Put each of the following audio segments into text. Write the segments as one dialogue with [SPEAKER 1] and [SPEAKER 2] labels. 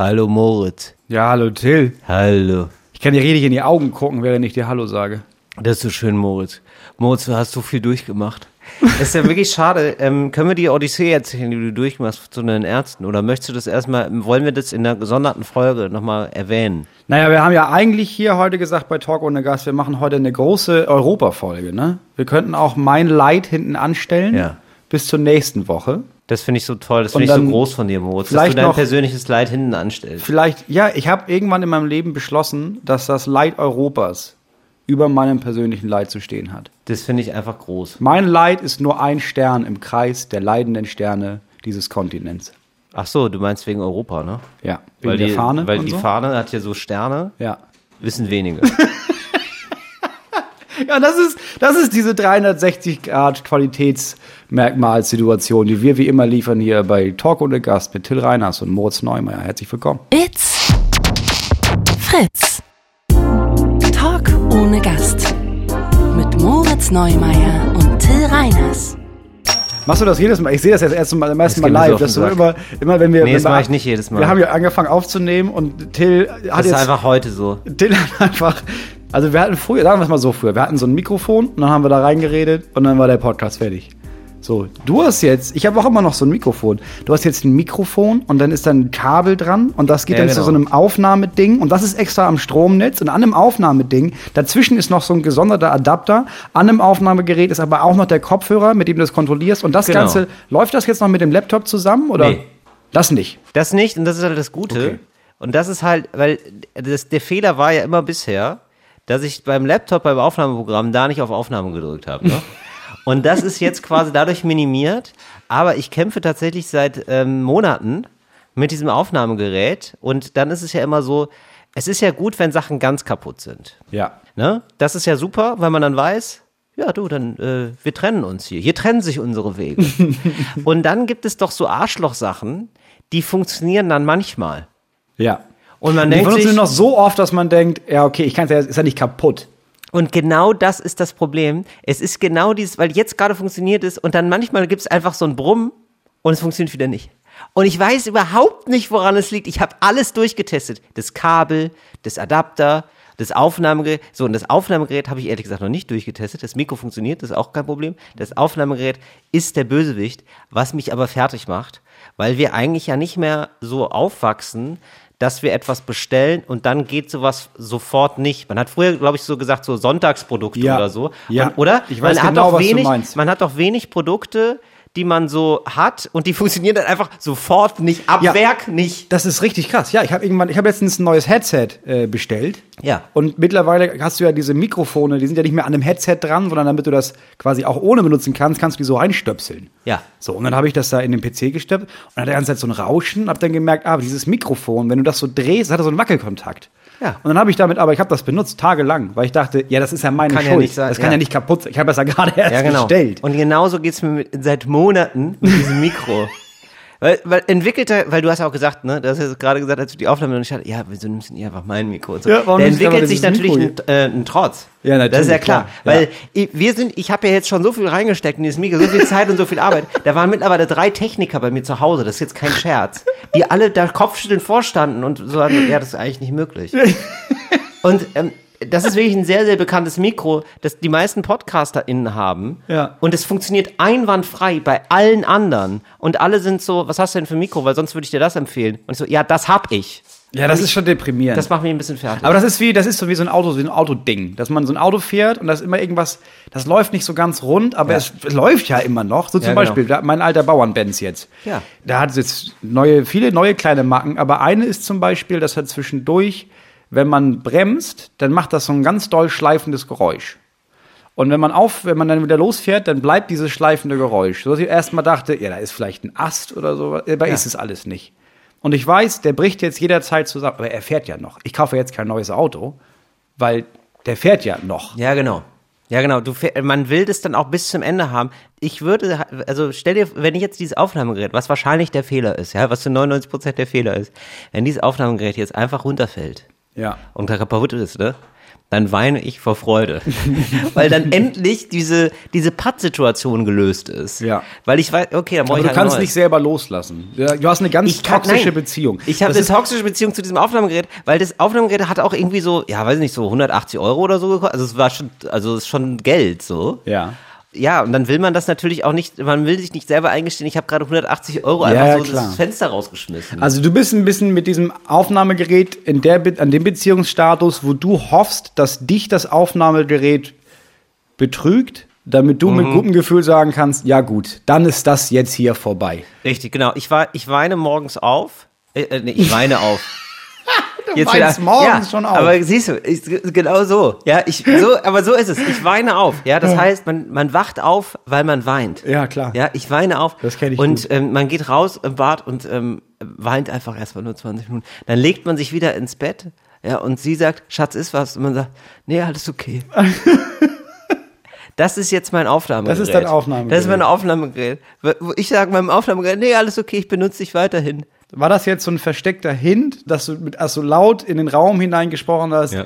[SPEAKER 1] Hallo Moritz.
[SPEAKER 2] Ja, hallo Till.
[SPEAKER 1] Hallo.
[SPEAKER 2] Ich kann dir richtig in die Augen gucken, während ich dir Hallo sage.
[SPEAKER 1] Das ist so schön, Moritz. Moritz, du hast so viel durchgemacht. Ist ja wirklich schade. Ähm, können wir die Odyssee erzählen, die du durchmachst zu den Ärzten? Oder möchtest du das erstmal, wollen wir das in einer gesonderten Folge nochmal erwähnen?
[SPEAKER 2] Naja, wir haben ja eigentlich hier heute gesagt bei Talk ohne Gast, wir machen heute eine große Europa-Folge, ne? Wir könnten auch mein Leid hinten anstellen.
[SPEAKER 1] Ja.
[SPEAKER 2] Bis zur nächsten Woche.
[SPEAKER 1] Das finde ich so toll, das finde ich so groß von dir, Moritz, dass du dein
[SPEAKER 2] noch-
[SPEAKER 1] persönliches Leid hinten anstellst.
[SPEAKER 2] Vielleicht, ja, ich habe irgendwann in meinem Leben beschlossen, dass das Leid Europas über meinem persönlichen Leid zu stehen hat.
[SPEAKER 1] Das finde ich einfach groß.
[SPEAKER 2] Mein Leid ist nur ein Stern im Kreis der leidenden Sterne dieses Kontinents.
[SPEAKER 1] Ach so, du meinst wegen Europa, ne?
[SPEAKER 2] Ja, wegen
[SPEAKER 1] Weil
[SPEAKER 2] der
[SPEAKER 1] die,
[SPEAKER 2] Fahne.
[SPEAKER 1] Weil die
[SPEAKER 2] so.
[SPEAKER 1] Fahne hat ja so Sterne,
[SPEAKER 2] Ja.
[SPEAKER 1] wissen wenige.
[SPEAKER 2] Ja, das ist, das ist diese 360 Grad Qualitätsmerkmalsituation, die wir wie immer liefern hier bei Talk ohne Gast mit Till Reiners und Moritz Neumeier. Herzlich willkommen.
[SPEAKER 3] It's Fritz. Talk ohne Gast. Mit Moritz Neumeier und Till Reiners.
[SPEAKER 2] Machst du das jedes Mal? Ich sehe das jetzt erst mal, am ersten
[SPEAKER 1] Das
[SPEAKER 2] Mal
[SPEAKER 1] so
[SPEAKER 2] live. Dass du
[SPEAKER 1] Sack.
[SPEAKER 2] immer, immer, wenn wir.
[SPEAKER 1] Nee,
[SPEAKER 2] wenn
[SPEAKER 1] das mache ich nicht jedes Mal.
[SPEAKER 2] Wir haben ja angefangen aufzunehmen und Till
[SPEAKER 1] Das
[SPEAKER 2] hat
[SPEAKER 1] ist
[SPEAKER 2] jetzt.
[SPEAKER 1] einfach heute so.
[SPEAKER 2] Till hat einfach. Also wir hatten früher, sagen wir es mal so früher, wir hatten so ein Mikrofon und dann haben wir da reingeredet und dann war der Podcast fertig. So, du hast jetzt, ich habe auch immer noch so ein Mikrofon. Du hast jetzt ein Mikrofon und dann ist dann ein Kabel dran und das geht
[SPEAKER 1] Ja,
[SPEAKER 2] dann zu
[SPEAKER 1] genau.
[SPEAKER 2] so einem Aufnahmeding und das ist extra am Stromnetz und an einem Aufnahmeding, dazwischen ist noch so ein gesonderter Adapter, an einem Aufnahmegerät ist aber auch noch der Kopfhörer, mit dem du das kontrollierst und das
[SPEAKER 1] Genau.
[SPEAKER 2] Ganze, läuft das jetzt noch mit dem Laptop zusammen oder?
[SPEAKER 1] Nee.
[SPEAKER 2] Das nicht.
[SPEAKER 1] Das nicht, und das ist halt das Gute.
[SPEAKER 2] Okay.
[SPEAKER 1] Und das ist halt, weil das, der Fehler war ja immer bisher, dass ich beim Laptop, beim Aufnahmeprogramm da nicht auf Aufnahme gedrückt habe. Ne? Und das ist jetzt quasi dadurch minimiert. Aber ich kämpfe tatsächlich seit ähm, Monaten mit diesem Aufnahmegerät. Und dann ist es ja immer so, es ist ja gut, wenn Sachen ganz kaputt sind.
[SPEAKER 2] Ja.
[SPEAKER 1] Ne? Das ist ja super, weil man dann weiß, ja du, dann äh, wir trennen uns hier. Hier trennen sich unsere Wege. Und dann gibt es doch so Arschlochsachen, die funktionieren dann manchmal.
[SPEAKER 2] Ja.
[SPEAKER 1] Und man
[SPEAKER 2] Die
[SPEAKER 1] denkt sich,
[SPEAKER 2] noch so oft, dass man denkt, ja, okay, ich kann es ja, ist ja nicht kaputt.
[SPEAKER 1] und genau das ist das Problem. Es ist genau dieses, weil jetzt gerade funktioniert es und dann manchmal gibt es einfach so ein Brummen und es funktioniert wieder nicht. Und ich weiß überhaupt nicht, woran es liegt. Ich habe alles durchgetestet. Das Kabel, das Adapter, das Aufnahmegerät. So, und das Aufnahmegerät habe ich ehrlich gesagt noch nicht durchgetestet. Das Mikro funktioniert, das ist auch kein Problem. Das Aufnahmegerät ist der Bösewicht, was mich aber fertig macht, weil wir eigentlich ja nicht mehr so aufwachsen, dass wir etwas bestellen und dann geht sowas sofort nicht. Man hat früher, glaube ich, so gesagt, so Sonntagsprodukte
[SPEAKER 2] Ja.
[SPEAKER 1] oder so.
[SPEAKER 2] Ja.
[SPEAKER 1] Und, oder?
[SPEAKER 2] Ich weiß
[SPEAKER 1] man hat
[SPEAKER 2] genau,
[SPEAKER 1] doch
[SPEAKER 2] was du
[SPEAKER 1] wenig,
[SPEAKER 2] meinst.
[SPEAKER 1] Man hat doch wenig Produkte, die man so hat und die funktionieren dann einfach sofort nicht, ab
[SPEAKER 2] Ja.
[SPEAKER 1] Werk nicht.
[SPEAKER 2] Das ist richtig krass. Ja, ich habe irgendwann, ich habe letztens ein neues Headset äh, bestellt.
[SPEAKER 1] Ja.
[SPEAKER 2] Und mittlerweile hast du ja diese Mikrofone, die sind ja nicht mehr an dem Headset dran, sondern damit du das quasi auch ohne benutzen kannst, kannst du die so reinstöpseln.
[SPEAKER 1] Ja.
[SPEAKER 2] So, und dann habe ich das da in den PC gesteppt und hatte die ganze Zeit so ein Rauschen, habe dann gemerkt, ah, dieses Mikrofon, wenn du das so drehst, hat er so einen Wackelkontakt.
[SPEAKER 1] Ja.
[SPEAKER 2] Und dann habe ich damit, aber ich habe das benutzt tagelang, weil ich dachte, ja, das ist ja meine
[SPEAKER 1] Kann ja
[SPEAKER 2] Schuld.
[SPEAKER 1] nicht sein,
[SPEAKER 2] das kann
[SPEAKER 1] ja.
[SPEAKER 2] ja nicht kaputt sein. Ich habe das ja gerade erst
[SPEAKER 1] Ja, genau.
[SPEAKER 2] bestellt.
[SPEAKER 1] Und genauso geht's mir mit, seit Monaten mit diesem Mikro. Weil, weil entwickelter, weil du hast ja auch gesagt, ne, du hast ja gerade gesagt, als du die Aufnahme noch nicht hattest, ja, wieso nimmst du nicht einfach mein Mikro? Und so.
[SPEAKER 2] Ja, warum
[SPEAKER 1] da entwickelt sich natürlich ein, äh, ein Trotz.
[SPEAKER 2] Ja, natürlich,
[SPEAKER 1] Das ist ja klar.
[SPEAKER 2] klar,
[SPEAKER 1] Weil
[SPEAKER 2] ja.
[SPEAKER 1] ich, wir sind, ich habe ja jetzt schon so viel reingesteckt in dieses Mikro, so viel Zeit und so viel Arbeit. Da waren mittlerweile drei Techniker bei mir zu Hause, das ist jetzt kein Scherz, die alle da Kopfschütteln vorstanden und so, ja, das ist eigentlich nicht möglich. Und ähm, das ist wirklich ein sehr, sehr bekanntes Mikro, das die meisten PodcasterInnen haben.
[SPEAKER 2] Ja.
[SPEAKER 1] Und es funktioniert einwandfrei bei allen anderen. Und alle sind so, was hast du denn für ein Mikro? Weil sonst würde ich dir das empfehlen. Und ich so, ja, das hab ich.
[SPEAKER 2] Ja, das ist schon deprimierend.
[SPEAKER 1] Das macht mich ein bisschen fertig.
[SPEAKER 2] Aber das ist wie, das ist so wie so ein Auto, so ein Autoding, dass man so ein Auto fährt und da ist immer irgendwas, das läuft nicht so ganz rund, aber
[SPEAKER 1] Ja.
[SPEAKER 2] es läuft ja immer noch. So zum
[SPEAKER 1] Ja, genau.
[SPEAKER 2] Beispiel, da, mein alter Bauernbenz jetzt.
[SPEAKER 1] Ja.
[SPEAKER 2] Da hat es jetzt neue, viele neue kleine Macken, aber eine ist zum Beispiel, dass er zwischendurch, wenn man bremst, dann macht das so ein ganz doll schleifendes Geräusch. Und wenn man auf, wenn man dann wieder losfährt, dann bleibt dieses schleifende Geräusch. So dass ich erstmal dachte, ja, da ist vielleicht ein Ast oder so, aber ist es alles nicht. Und ich weiß, der bricht jetzt jederzeit zusammen, aber er fährt ja noch. Ich kaufe jetzt kein neues Auto, weil der fährt ja noch.
[SPEAKER 1] ja, genau. Ja, genau. Du, man will das dann auch bis zum Ende haben. Ich würde, also stell dir, wenn ich jetzt dieses Aufnahmegerät, was wahrscheinlich der Fehler ist, ja, was zu 99% der Fehler ist, wenn dieses Aufnahmegerät jetzt einfach runterfällt
[SPEAKER 2] Ja.
[SPEAKER 1] und da kaputt ist, ne? dann weine ich vor Freude. Weil dann endlich diese, diese Pattsituation gelöst ist.
[SPEAKER 2] Ja.
[SPEAKER 1] Weil ich weiß, okay, dann brauche
[SPEAKER 2] Aber
[SPEAKER 1] ich
[SPEAKER 2] du
[SPEAKER 1] halt
[SPEAKER 2] kannst
[SPEAKER 1] ein
[SPEAKER 2] nicht
[SPEAKER 1] neues.
[SPEAKER 2] selber loslassen. Du hast eine ganz
[SPEAKER 1] Ich kann-
[SPEAKER 2] toxische
[SPEAKER 1] nein.
[SPEAKER 2] Beziehung.
[SPEAKER 1] Ich habe eine
[SPEAKER 2] ist-
[SPEAKER 1] toxische Beziehung zu diesem Aufnahmegerät, weil das Aufnahmegerät hat auch irgendwie so, ja, weiß ich nicht, so 180 Euro oder so gekostet. Also es war schon, also es ist schon Geld so.
[SPEAKER 2] Ja.
[SPEAKER 1] Ja, und dann will man das natürlich auch nicht, man will sich nicht selber eingestehen, ich habe gerade 180 Euro einfach
[SPEAKER 2] ja,
[SPEAKER 1] so
[SPEAKER 2] klar.
[SPEAKER 1] das Fenster rausgeschmissen.
[SPEAKER 2] Also du bist ein bisschen mit diesem Aufnahmegerät in der, an dem Beziehungsstatus, wo du hoffst, dass dich das Aufnahmegerät betrügt, damit du
[SPEAKER 1] Mhm.
[SPEAKER 2] mit gutem Gefühl sagen kannst, ja gut, dann ist das jetzt hier vorbei.
[SPEAKER 1] Richtig, genau. Ich, war, ich weine morgens auf. Äh, äh, nee, ich weine auf.
[SPEAKER 2] Du weinst morgens
[SPEAKER 1] ja,
[SPEAKER 2] schon auf.
[SPEAKER 1] Aber siehst du, ich, genau so. Ja, ich, so, aber so ist es. Ich weine auf. Ja, das heißt, man, man wacht auf, weil man weint.
[SPEAKER 2] Ja, klar.
[SPEAKER 1] Ja, ich weine auf.
[SPEAKER 2] Das kenn ich
[SPEAKER 1] Und ähm, man geht raus im Bad und ähm, weint einfach erstmal nur 20 Minuten. Dann legt man sich wieder ins Bett. Ja, und sie sagt, Schatz, ist was? Und man sagt, nee, alles okay. Das ist jetzt mein Aufnahmegerät.
[SPEAKER 2] Das ist dein Aufnahmegerät.
[SPEAKER 1] Das ist mein Aufnahmegerät. Ich sage meinem Aufnahmegerät, nee, alles okay, ich benutze dich weiterhin.
[SPEAKER 2] War das jetzt so ein versteckter Hint, dass du mit also laut in den Raum hineingesprochen hast?
[SPEAKER 1] Ja.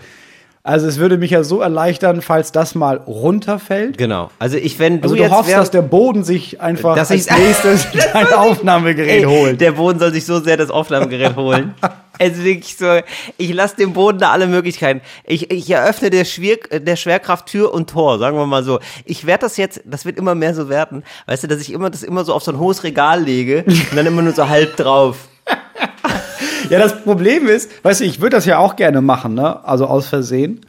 [SPEAKER 2] Also es würde mich ja so erleichtern, falls das mal runterfällt.
[SPEAKER 1] Genau. Also ich, wenn du
[SPEAKER 2] Also du
[SPEAKER 1] jetzt
[SPEAKER 2] hoffst,
[SPEAKER 1] wär-
[SPEAKER 2] dass der Boden sich einfach
[SPEAKER 1] Dass
[SPEAKER 2] als
[SPEAKER 1] ich-
[SPEAKER 2] nächstes dein Aufnahmegerät
[SPEAKER 1] Ey,
[SPEAKER 2] holt.
[SPEAKER 1] Der Boden soll sich so sehr das Aufnahmegerät holen. Es ist wirklich so, ich lasse dem Boden da alle Möglichkeiten. Ich, ich eröffne der, Schwer, der Schwerkraft Tür und Tor, sagen wir mal so. Ich werde das jetzt, das wird immer mehr so werden, weißt du, dass ich immer das immer so auf so ein hohes Regal lege und dann immer nur so halb drauf.
[SPEAKER 2] Ja, das Problem ist, weißt du, ich würde das ja auch gerne machen, ne? Also aus Versehen.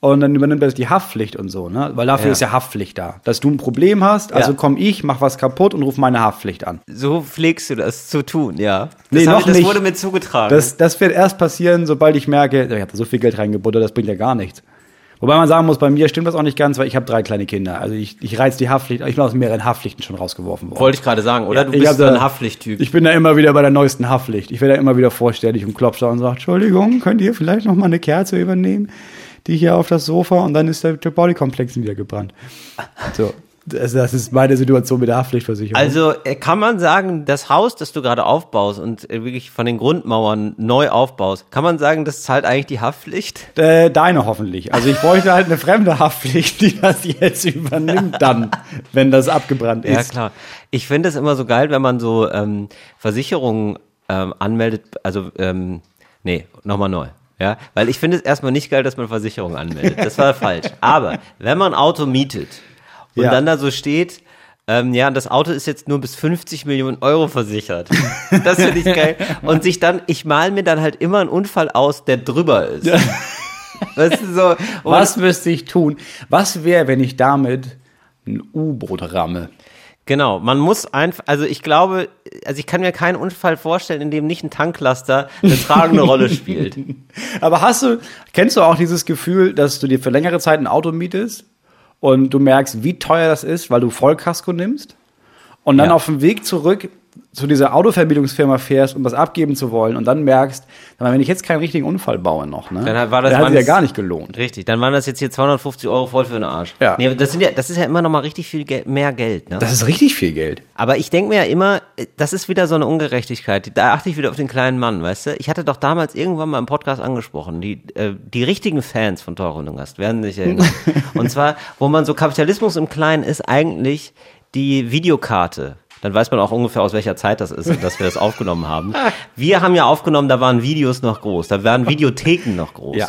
[SPEAKER 2] Und dann übernimmt das die Haftpflicht und so, ne? Weil dafür
[SPEAKER 1] Ja.
[SPEAKER 2] ist ja Haftpflicht da. Dass du ein Problem hast, also
[SPEAKER 1] Ja.
[SPEAKER 2] komm ich, mach was kaputt und ruf meine Haftpflicht an.
[SPEAKER 1] So pflegst du das zu tun, ja. Das,
[SPEAKER 2] Nee, noch
[SPEAKER 1] ich, das
[SPEAKER 2] nicht.
[SPEAKER 1] wurde mir zugetragen.
[SPEAKER 2] Das, das wird erst passieren, sobald ich merke, ich habe da so viel Geld reingebuttert, das bringt ja gar nichts. Wobei man sagen muss, bei mir stimmt das auch nicht ganz, weil ich habe drei kleine Kinder. Also ich, ich reiz die Haftpflicht, ich bin aus mehreren Haftpflichten schon rausgeworfen worden.
[SPEAKER 1] Wollte ich gerade sagen, oder? Du
[SPEAKER 2] Ich
[SPEAKER 1] bist so ein Haftpflichttyp.
[SPEAKER 2] Ich bin da immer wieder bei der neuesten Haftpflicht. Ich werde da immer wieder vorstellig und klopfe da und sage, Entschuldigung, könnt ihr vielleicht noch mal eine Kerze übernehmen, die hier auf das Sofa und dann ist der, der Bodykomplex wieder gebrannt. So, das, das ist meine Situation mit der Haftpflichtversicherung.
[SPEAKER 1] Also äh, kann man sagen, das Haus, das du gerade aufbaust und äh, wirklich von den Grundmauern neu aufbaust, kann man sagen, das zahlt eigentlich die Haftpflicht?
[SPEAKER 2] äh, deine hoffentlich. Also ich bräuchte halt eine fremde Haftpflicht, die das jetzt übernimmt dann, wenn das abgebrannt
[SPEAKER 1] Ja,
[SPEAKER 2] ist.
[SPEAKER 1] klar. Ich finde es immer so geil, wenn man so ähm, Versicherungen ähm, anmeldet, also ähm, nee, nochmal neu. Ja, weil ich finde es erstmal nicht geil, dass man Versicherungen anmeldet. Das war falsch. Aber wenn man ein Auto mietet und
[SPEAKER 2] Ja.
[SPEAKER 1] dann da so steht, ähm, ja, das Auto ist jetzt nur bis 50 Millionen Euro versichert. Das finde ich geil. Und sich dann, ich mal mir dann halt immer einen Unfall aus, der drüber ist. Weißt du, so,
[SPEAKER 2] Was müsste ich tun? Was wäre, wenn ich damit ein U-Boot ramme?
[SPEAKER 1] Genau, man muss einfach, also ich glaube, also ich kann mir keinen Unfall vorstellen, in dem nicht ein Tanklaster eine tragende Rolle spielt.
[SPEAKER 2] Aber hast du, kennst du auch dieses Gefühl, dass du dir für längere Zeit ein Auto mietest und du merkst, wie teuer das ist, weil du Vollkasko nimmst und dann
[SPEAKER 1] Ja.
[SPEAKER 2] auf dem Weg zurück zu dieser Autovermietungsfirma fährst, um was abgeben zu wollen und dann merkst, wenn ich jetzt keinen richtigen Unfall baue noch, ne,
[SPEAKER 1] Dann war das-
[SPEAKER 2] dann hat es ja
[SPEAKER 1] das-
[SPEAKER 2] gar nicht gelohnt.
[SPEAKER 1] Richtig, dann waren das jetzt hier 250 Euro voll für den Arsch.
[SPEAKER 2] Ja.
[SPEAKER 1] Nee, das, sind ja, das ist ja immer noch mal richtig viel Gel mehr Geld. Ne?
[SPEAKER 2] Das ist richtig viel Geld.
[SPEAKER 1] Aber ich denke mir ja immer, das ist wieder so eine Ungerechtigkeit. Da achte ich wieder auf den kleinen Mann, weißt du? Ich hatte doch damals irgendwann mal im Podcast angesprochen, die, äh, die richtigen Fans von Teure Gast werden sich erinnern. Und zwar, wo man so Kapitalismus im Kleinen ist eigentlich die Videokarte. Dann weiß man auch ungefähr, aus welcher Zeit das ist und dass wir das aufgenommen haben. Wir haben ja aufgenommen, da waren Videos noch groß, da waren Videotheken noch groß.
[SPEAKER 2] Ja.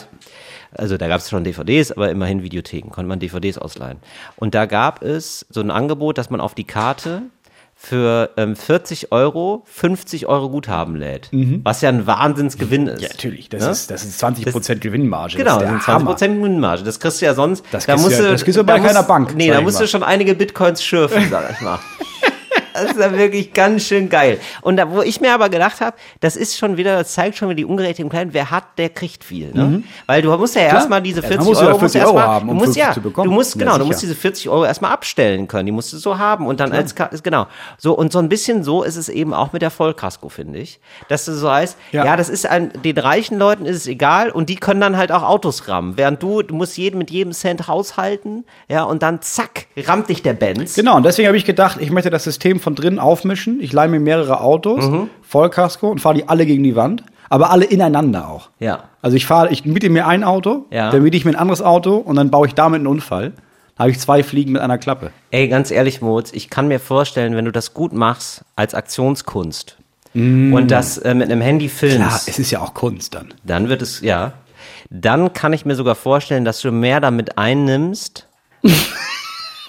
[SPEAKER 1] Also da gab es schon DVDs, aber immerhin Videotheken, konnte man DVDs ausleihen. Und da gab es so ein Angebot, dass man auf die Karte für ähm, 40 Euro 50 Euro Guthaben lädt. Was ja ein Wahnsinnsgewinn ist.
[SPEAKER 2] Mhm. Ja, natürlich. Das,
[SPEAKER 1] Ne?
[SPEAKER 2] ist, das ist 20% Gewinnmarge.
[SPEAKER 1] Genau,
[SPEAKER 2] das
[SPEAKER 1] das
[SPEAKER 2] ist
[SPEAKER 1] sind
[SPEAKER 2] der
[SPEAKER 1] 20 Prozent Gewinnmarge. Das kriegst du ja sonst.
[SPEAKER 2] Das
[SPEAKER 1] da
[SPEAKER 2] kriegst du
[SPEAKER 1] musst
[SPEAKER 2] ja-
[SPEAKER 1] du,
[SPEAKER 2] das kriegst du bei keiner
[SPEAKER 1] musst-
[SPEAKER 2] Bank,
[SPEAKER 1] Nee, da musst
[SPEAKER 2] mal.
[SPEAKER 1] du schon einige Bitcoins schürfen, sag ich mal. Das ist ja wirklich ganz schön geil. Und da, wo ich mir aber gedacht habe, das ist schon wieder, das zeigt schon wieder die Ungerechtigkeit im Kleinen. Wer hat, der kriegt viel. Ne? Weil du musst ja erstmal diese
[SPEAKER 2] Mhm. Ja,
[SPEAKER 1] 40
[SPEAKER 2] man muss ja
[SPEAKER 1] Euro,
[SPEAKER 2] 40
[SPEAKER 1] erst
[SPEAKER 2] Euro
[SPEAKER 1] mal-
[SPEAKER 2] haben, um
[SPEAKER 1] du musst
[SPEAKER 2] 50
[SPEAKER 1] ja,
[SPEAKER 2] zu bekommen.
[SPEAKER 1] Du musst,
[SPEAKER 2] Ja,
[SPEAKER 1] genau, du
[SPEAKER 2] sicher.
[SPEAKER 1] musst diese 40 Euro erstmal abstellen können. Die musst du so haben und dann als, Ka- genau. So, und so ein bisschen so ist es eben auch mit der Vollkasko, finde ich. Dass du so heißt, ja,
[SPEAKER 2] Ja.
[SPEAKER 1] das ist ein, den reichen Leuten ist es egal und die können dann halt auch Autos rammen. Während du, du musst jeden mit jedem Cent haushalten, ja, und dann zack, rammt dich der Benz.
[SPEAKER 2] Genau, und deswegen habe ich gedacht, ich möchte das System von drinnen aufmischen. Ich leihe mir mehrere Autos,
[SPEAKER 1] Mhm.
[SPEAKER 2] Vollkasko und fahre die alle gegen die Wand. Aber alle ineinander auch.
[SPEAKER 1] Ja.
[SPEAKER 2] Also ich fahre, ich miete mir ein Auto,
[SPEAKER 1] Ja.
[SPEAKER 2] dann miete ich mir ein anderes Auto und dann baue ich damit einen Unfall. Da habe ich zwei Fliegen mit einer Klappe.
[SPEAKER 1] Ey, ganz ehrlich, Moritz, ich kann mir vorstellen, wenn du das gut machst als Aktionskunst und das äh, mit einem Handy filmst,
[SPEAKER 2] Klar, es ist ja auch Kunst dann.
[SPEAKER 1] dann wird es, ja, dann kann ich mir sogar vorstellen, dass du mehr damit einnimmst.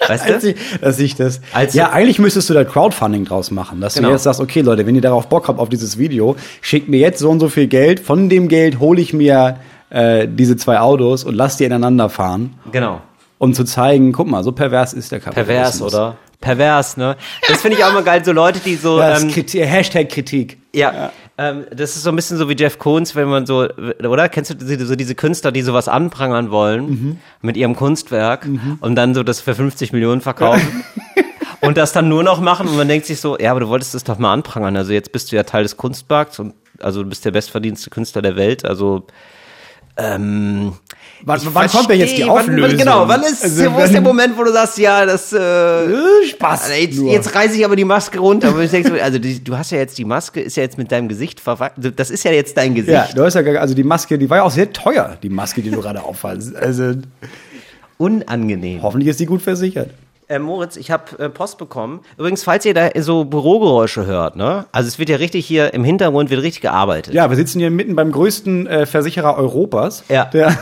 [SPEAKER 1] weißt du?
[SPEAKER 2] ich, dass ich das.
[SPEAKER 1] Als-
[SPEAKER 2] ja, eigentlich müsstest du da Crowdfunding draus machen, dass
[SPEAKER 1] Genau.
[SPEAKER 2] du jetzt sagst, okay, Leute, wenn ihr darauf Bock habt auf dieses Video, schickt mir jetzt so und so viel Geld. Von dem Geld hole ich mir äh, diese zwei Autos und lass die ineinander fahren,
[SPEAKER 1] Genau.
[SPEAKER 2] um zu zeigen, guck mal, so pervers ist der Kapitalismus.
[SPEAKER 1] Pervers, oder? Pervers, ne? Das finde ich auch mal geil, so Leute, die so,
[SPEAKER 2] Ja,
[SPEAKER 1] ähm,
[SPEAKER 2] Kritik, Hashtag Kritik.
[SPEAKER 1] Ja, Ähm, das ist so ein bisschen so wie Jeff Koons, wenn man so, oder? Kennst du diese- so diese Künstler, die sowas anprangern wollen
[SPEAKER 2] Mhm.
[SPEAKER 1] mit ihrem Kunstwerk und dann so das für 50 Millionen verkaufen? und das dann nur noch machen und man denkt sich so, ja, aber du wolltest das doch mal anprangern. Also jetzt bist du ja Teil des Kunstmarkts und also du bist der bestverdienste Künstler der Welt. Also ähm,
[SPEAKER 2] Wann, wann kommt denn jetzt die Auflösung?
[SPEAKER 1] Wann, genau, wann ist,
[SPEAKER 2] Also,
[SPEAKER 1] wo ist der Moment, wo du sagst, ja, das äh,
[SPEAKER 2] Äh, Spaß.
[SPEAKER 1] jetzt,
[SPEAKER 2] nur.
[SPEAKER 1] jetzt reiße ich aber die Maske runter. Aber ich denke so, also die, du hast ja jetzt die Maske, ist ja jetzt mit deinem Gesicht verwachsen. Das ist ja jetzt dein Gesicht.
[SPEAKER 2] Ja, du hast ja, gar- also die Maske, die war ja auch sehr teuer, die Maske, die du gerade auffallst. Also
[SPEAKER 1] Unangenehm.
[SPEAKER 2] hoffentlich ist die gut versichert.
[SPEAKER 1] Äh, Moritz, ich habe äh, Post bekommen. Übrigens, falls ihr da so Bürogeräusche hört, ne? Also es wird ja richtig hier im Hintergrund wird richtig gearbeitet.
[SPEAKER 2] Ja, wir sitzen hier mitten beim größten äh, Versicherer Europas,
[SPEAKER 1] Ja.
[SPEAKER 2] der,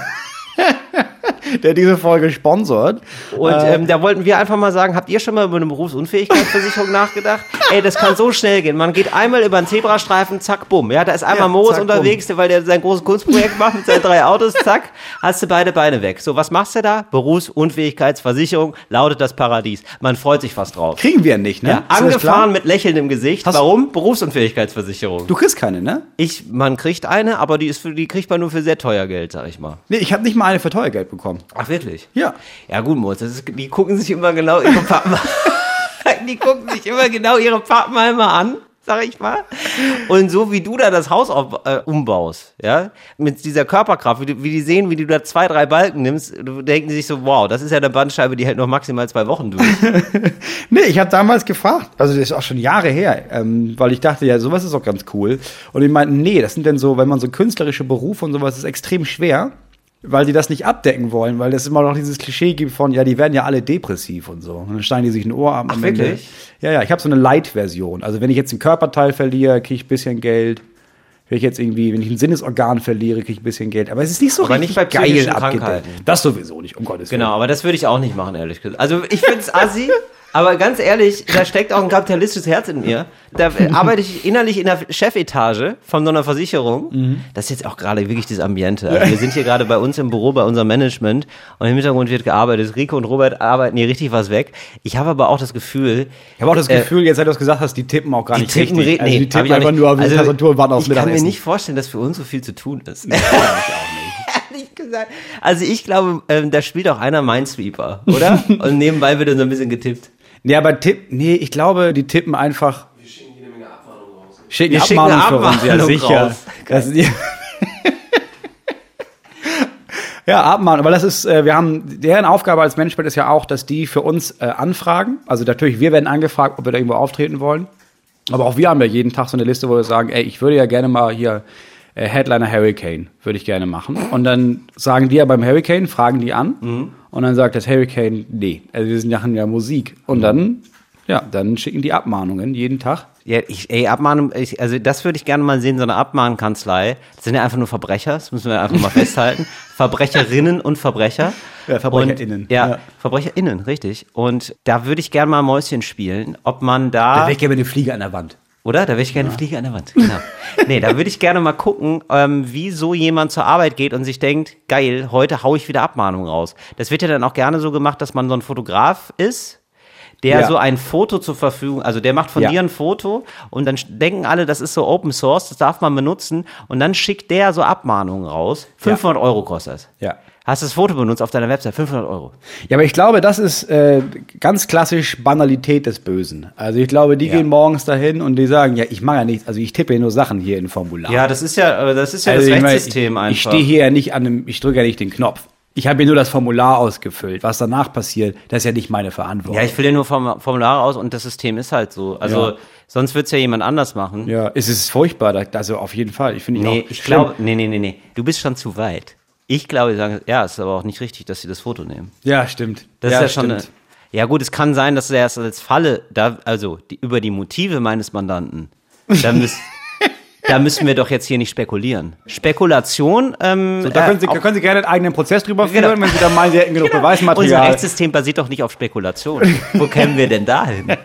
[SPEAKER 2] der diese Folge sponsort.
[SPEAKER 1] Und ähm, da wollten wir einfach mal sagen, habt ihr schon mal über eine Berufsunfähigkeitsversicherung nachgedacht? Ey, das kann so schnell gehen. Man geht einmal über einen Zebrastreifen, zack, bumm. Ja, da ist einmal
[SPEAKER 2] Ja,
[SPEAKER 1] Moritz unterwegs, weil der sein großes Kunstprojekt macht mit seinen drei Autos, zack, hast du beide Beine weg. So, was machst du da? Berufsunfähigkeitsversicherung, lautet das Paradies. Man freut sich fast drauf.
[SPEAKER 2] Kriegen wir nicht, ne?
[SPEAKER 1] Ja, angefahren mit Lächeln im Gesicht.
[SPEAKER 2] Hast-
[SPEAKER 1] Warum? Berufsunfähigkeitsversicherung.
[SPEAKER 2] Du kriegst keine, ne?
[SPEAKER 1] Ich, man kriegt eine, aber die ist für, die kriegt man nur für sehr teuer Geld, sag ich mal.
[SPEAKER 2] Nee, ich habe nicht mal eine für teuer Geld bekommen.
[SPEAKER 1] Ach, wirklich?
[SPEAKER 2] Ja.
[SPEAKER 1] Ja, gut, Moritz, das ist, die gucken sich immer genau ihre Pappenheimer, die gucken sich immer genau ihre Pappenheimer an, sag ich mal. Und so wie du da das Haus auf, äh, umbaust, ja, mit dieser Körperkraft, wie, die- wie die sehen, wie du da zwei, drei Balken nimmst, du- denken die sich so, wow, das ist ja eine Bandscheibe, die hält noch maximal zwei Wochen durch.
[SPEAKER 2] Nee, ich habe damals gefragt, also das ist auch schon Jahre her, ähm, weil ich dachte, ja, sowas ist doch ganz cool. Und die meinten, nee, das sind denn so, wenn man so künstlerische Berufe und sowas ist extrem schwer, weil die das nicht abdecken wollen, weil es immer noch dieses Klischee gibt von, ja, die werden ja alle depressiv und so. Und dann schneiden die sich ein Ohr ab.
[SPEAKER 1] Ach,
[SPEAKER 2] Ende.
[SPEAKER 1] wirklich?
[SPEAKER 2] Ja, ja, ich habe so eine Light-Version. Also wenn ich jetzt ein Körperteil verliere, kriege ich ein bisschen Geld. Wenn ich jetzt irgendwie, wenn ich ein Sinnesorgan verliere, kriege ich ein bisschen Geld. Aber es ist nicht so
[SPEAKER 1] Aber
[SPEAKER 2] richtig
[SPEAKER 1] nicht bei
[SPEAKER 2] geil abgedeckt. Das sowieso nicht, um Gottes Willen.
[SPEAKER 1] Genau, aber das würde ich auch nicht machen, ehrlich gesagt. Also ich find's assi, aber ganz ehrlich, da steckt auch ein kapitalistisches Herz in mir. Da äh, arbeite ich innerlich in der Chefetage von so einer Versicherung.
[SPEAKER 2] Mhm.
[SPEAKER 1] Das ist jetzt auch gerade wirklich das Ambiente. Also wir sind hier gerade bei uns im Büro, bei unserem Management und im Hintergrund wird gearbeitet. Rico und Robert arbeiten hier richtig was weg. Ich habe aber auch das Gefühl,
[SPEAKER 2] Ich habe auch das
[SPEAKER 1] Äh,
[SPEAKER 2] Gefühl, jetzt seit du es gesagt hast, die tippen auch gar nicht
[SPEAKER 1] tippen,
[SPEAKER 2] richtig. Also die tippen einfach nur auf die
[SPEAKER 1] Also,
[SPEAKER 2] Tastatur und warten aufs
[SPEAKER 1] Ich kann mir
[SPEAKER 2] Mittagessen.
[SPEAKER 1] nicht vorstellen, dass für uns so viel zu tun ist.
[SPEAKER 2] Nee, ich auch nicht.
[SPEAKER 1] Also ich glaube, ähm, da spielt auch einer Minesweeper, oder? Und nebenbei wird dann so ein bisschen getippt.
[SPEAKER 2] Nee, aber tipp, nee, ich glaube, die tippen einfach. Wir schicken jede Menge Abmahnungen raus. Schicken
[SPEAKER 1] Wir schicken eine
[SPEAKER 2] Abmahnungen für uns, ja
[SPEAKER 1] Abmahnung
[SPEAKER 2] sicher.
[SPEAKER 1] raus.
[SPEAKER 2] Das, ja. ja, Abmahnung, aber das ist, äh, wir haben, deren Aufgabe als Management ist ja auch, dass die für uns äh, anfragen. Also natürlich, wir werden angefragt, ob wir da irgendwo auftreten wollen. Aber auch wir haben ja jeden Tag so eine Liste, wo wir sagen, ey, ich würde ja gerne mal hier äh, Headliner Hurricane, würde ich gerne machen. Und dann sagen die ja beim Hurricane, fragen die an. Und dann sagt das Hurricane, nee, also wir sind ja Musik. Und dann, ja, dann schicken die Abmahnungen jeden Tag.
[SPEAKER 1] Ja, ich, ey, Abmahnung, ich, also das würde ich gerne mal sehen, so eine Abmahnkanzlei. Das sind ja einfach nur Verbrecher, das müssen wir einfach mal festhalten. Verbrecherinnen und Verbrecher.
[SPEAKER 2] Ja, VerbrecherInnen.
[SPEAKER 1] Und, ja,
[SPEAKER 2] Ja.
[SPEAKER 1] VerbrecherInnen, richtig. Und da würde ich gerne mal Mäuschen spielen, ob man da,
[SPEAKER 2] Da wäre ich gerne eine Fliege an der Wand.
[SPEAKER 1] Oder? Da würde ich gerne eine Fliege an der Wand, genau. nee, da würde ich gerne mal gucken, ähm, wie so jemand zur Arbeit geht und sich denkt, geil, heute hau ich wieder Abmahnungen raus. Das wird ja dann auch gerne so gemacht, dass man so ein Fotograf ist, der
[SPEAKER 2] Ja.
[SPEAKER 1] so ein Foto zur Verfügung, also der macht von
[SPEAKER 2] Ja.
[SPEAKER 1] dir ein Foto und dann denken alle, das ist so Open Source, das darf man benutzen und dann schickt der so Abmahnungen raus. 500 Euro kostet das.
[SPEAKER 2] Ja.
[SPEAKER 1] Hast das Foto benutzt auf deiner Website, 500 Euro.
[SPEAKER 2] Ja, aber ich glaube, das ist äh, ganz klassisch Banalität des Bösen. Also ich glaube, die
[SPEAKER 1] Ja.
[SPEAKER 2] gehen morgens dahin und die sagen, ja, ich mache ja nichts, also ich tippe ja nur Sachen hier in Formular.
[SPEAKER 1] Ja, das ist ja, das ist ja
[SPEAKER 2] also
[SPEAKER 1] das
[SPEAKER 2] ich meine,
[SPEAKER 1] Rechtssystem
[SPEAKER 2] ich,
[SPEAKER 1] einfach.
[SPEAKER 2] Ich stehe hier ja nicht an dem, ich drücke ja nicht den Knopf. Ich habe hier nur das Formular ausgefüllt. Was danach passiert, das ist ja nicht meine Verantwortung.
[SPEAKER 1] Ja, ich fülle nur Form Formulare aus und das System ist halt so. Also
[SPEAKER 2] Ja.
[SPEAKER 1] Sonst wird's ja jemand anders machen.
[SPEAKER 2] Ja, es ist furchtbar, also auf jeden Fall. Ich finde
[SPEAKER 1] Nee,
[SPEAKER 2] auch
[SPEAKER 1] ich glaube, nee, nee, nee, nee. Du bist schon zu weit. Ich glaube, sie sagen, ja, es ist aber auch nicht richtig, dass sie das Foto nehmen.
[SPEAKER 2] Ja, stimmt.
[SPEAKER 1] Das
[SPEAKER 2] ja,
[SPEAKER 1] ist ja schon eine. Ja gut, es kann sein, dass er erst als Falle, da, also die, über die Motive meines Mandanten, da, müß, da müssen wir doch jetzt hier nicht spekulieren. Spekulation, ähm,
[SPEAKER 2] So, da können Sie,
[SPEAKER 1] äh,
[SPEAKER 2] da können Sie gerne einen eigenen Prozess drüber führen,
[SPEAKER 1] Genau.
[SPEAKER 2] wenn Sie da meinen, Sie hätten genug
[SPEAKER 1] unser
[SPEAKER 2] Beweismaterial.
[SPEAKER 1] Rechtssystem basiert doch nicht auf Spekulation. Wo kämen wir denn da hin?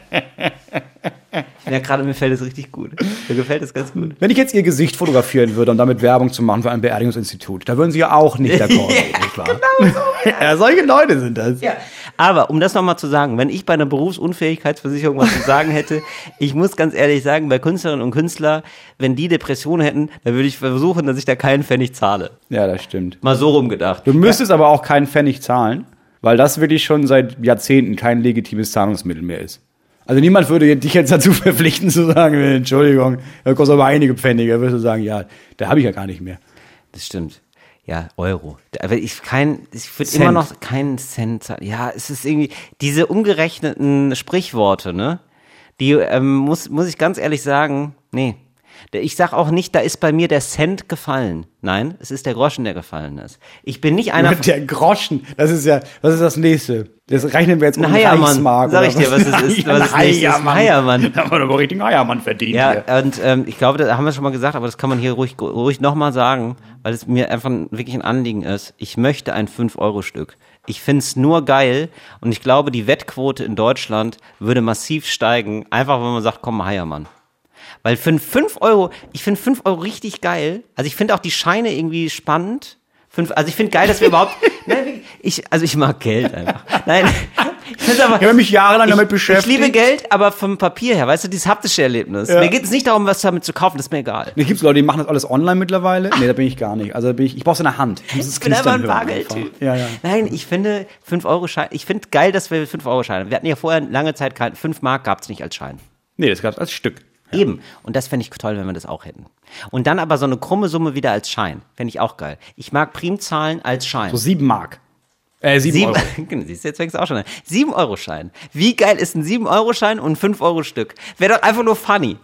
[SPEAKER 1] Ja, gerade mir fällt es richtig gut. Mir gefällt es ganz gut.
[SPEAKER 2] Wenn ich jetzt Ihr Gesicht fotografieren würde, um damit Werbung zu machen für ein Beerdigungsinstitut, da würden Sie ja auch nicht d'accord gehen, nicht wahr? Genau so. ja, solche Leute sind das.
[SPEAKER 1] Ja. Aber um das nochmal zu sagen, wenn ich bei einer Berufsunfähigkeitsversicherung was zu sagen hätte, ich muss ganz ehrlich sagen, bei Künstlerinnen und Künstlern, wenn die Depressionen hätten, dann würde ich versuchen, dass ich da keinen Pfennig zahle.
[SPEAKER 2] Ja, das stimmt.
[SPEAKER 1] Mal so rumgedacht.
[SPEAKER 2] Du müsstest aber auch keinen Pfennig zahlen, weil das wirklich schon seit Jahrzehnten kein legitimes Zahlungsmittel mehr ist. Also niemand würde dich jetzt dazu verpflichten zu sagen, Entschuldigung, das kostet aber einige Pfennige. Da würdest du sagen, ja, da habe ich ja gar nicht mehr.
[SPEAKER 1] Das stimmt. Ja, Euro. Aber ich kein, ich würde immer noch keinen Cent zahlen. Ja, es ist irgendwie, diese umgerechneten Sprichworte, ne? Die ähm, muss, muss ich ganz ehrlich sagen, nee. Ich sag auch nicht, da ist bei mir der Cent gefallen. Nein, es ist der Groschen, der gefallen ist. Ich bin nicht einer
[SPEAKER 2] der Groschen, das ist ja, was ist das nächste? Das rechnen wir jetzt um
[SPEAKER 1] Ein Heiermann.
[SPEAKER 2] Reichsmark.
[SPEAKER 1] Sag ich dir, was es ist, was es
[SPEAKER 2] ein
[SPEAKER 1] nächstes ist. Ein Heiermann.
[SPEAKER 2] Da haben wir doch mal richtig einen Heiermann verdient
[SPEAKER 1] Ja,
[SPEAKER 2] hier.
[SPEAKER 1] und ähm, ich glaube, da haben wir schon mal gesagt, aber das kann man hier ruhig, ruhig nochmal sagen, weil es mir einfach wirklich ein Anliegen ist. Ich möchte ein 5-Euro-Stück. Ich find's nur geil und ich glaube, die Wettquote in Deutschland würde massiv steigen, einfach wenn man sagt, komm, Heiermann. Weil für 5 Euro, ich finde 5 Euro richtig geil. Also ich finde auch die Scheine irgendwie spannend. Fünf, also ich finde geil, dass wir überhaupt, nein, wirklich, ich, also ich mag Geld einfach. Nein, ich aber,
[SPEAKER 2] Ich habe mich jahrelang damit
[SPEAKER 1] ich
[SPEAKER 2] beschäftigt.
[SPEAKER 1] liebe Geld, aber vom Papier her, weißt du, dieses haptische Erlebnis.
[SPEAKER 2] Ja.
[SPEAKER 1] Mir geht es nicht darum, was damit zu kaufen, das ist mir egal.
[SPEAKER 2] Es gibt Leute, die machen das alles online mittlerweile. Nee, da bin ich gar nicht. Also da bin ich, ich brauch's in der Hand. Ich es
[SPEAKER 1] Ich bin einfach ein Bargeldtyp.
[SPEAKER 2] Ja, ja.
[SPEAKER 1] Nein, ich finde 5 Euro Schein, ich finde geil, dass wir 5 Euro Scheine. Wir hatten ja vorher lange Zeit kein 5 Mark gab's nicht als Schein.
[SPEAKER 2] Nee, das gab's als Stück.
[SPEAKER 1] Eben. Und das fände ich toll, wenn wir das auch hätten. Und dann aber so eine krumme Summe wieder als Schein. Fände ich auch geil. Ich mag Primzahlen als Schein.
[SPEAKER 2] So sieben Mark. Äh, sieben,
[SPEAKER 1] Sieben,
[SPEAKER 2] Euro.
[SPEAKER 1] Genau, siehst du, jetzt fängst du auch schon an. Sieben Euro Schein. Wie geil ist ein sieben Euro Schein und ein fünf Euro Stück? Wäre doch einfach nur funny.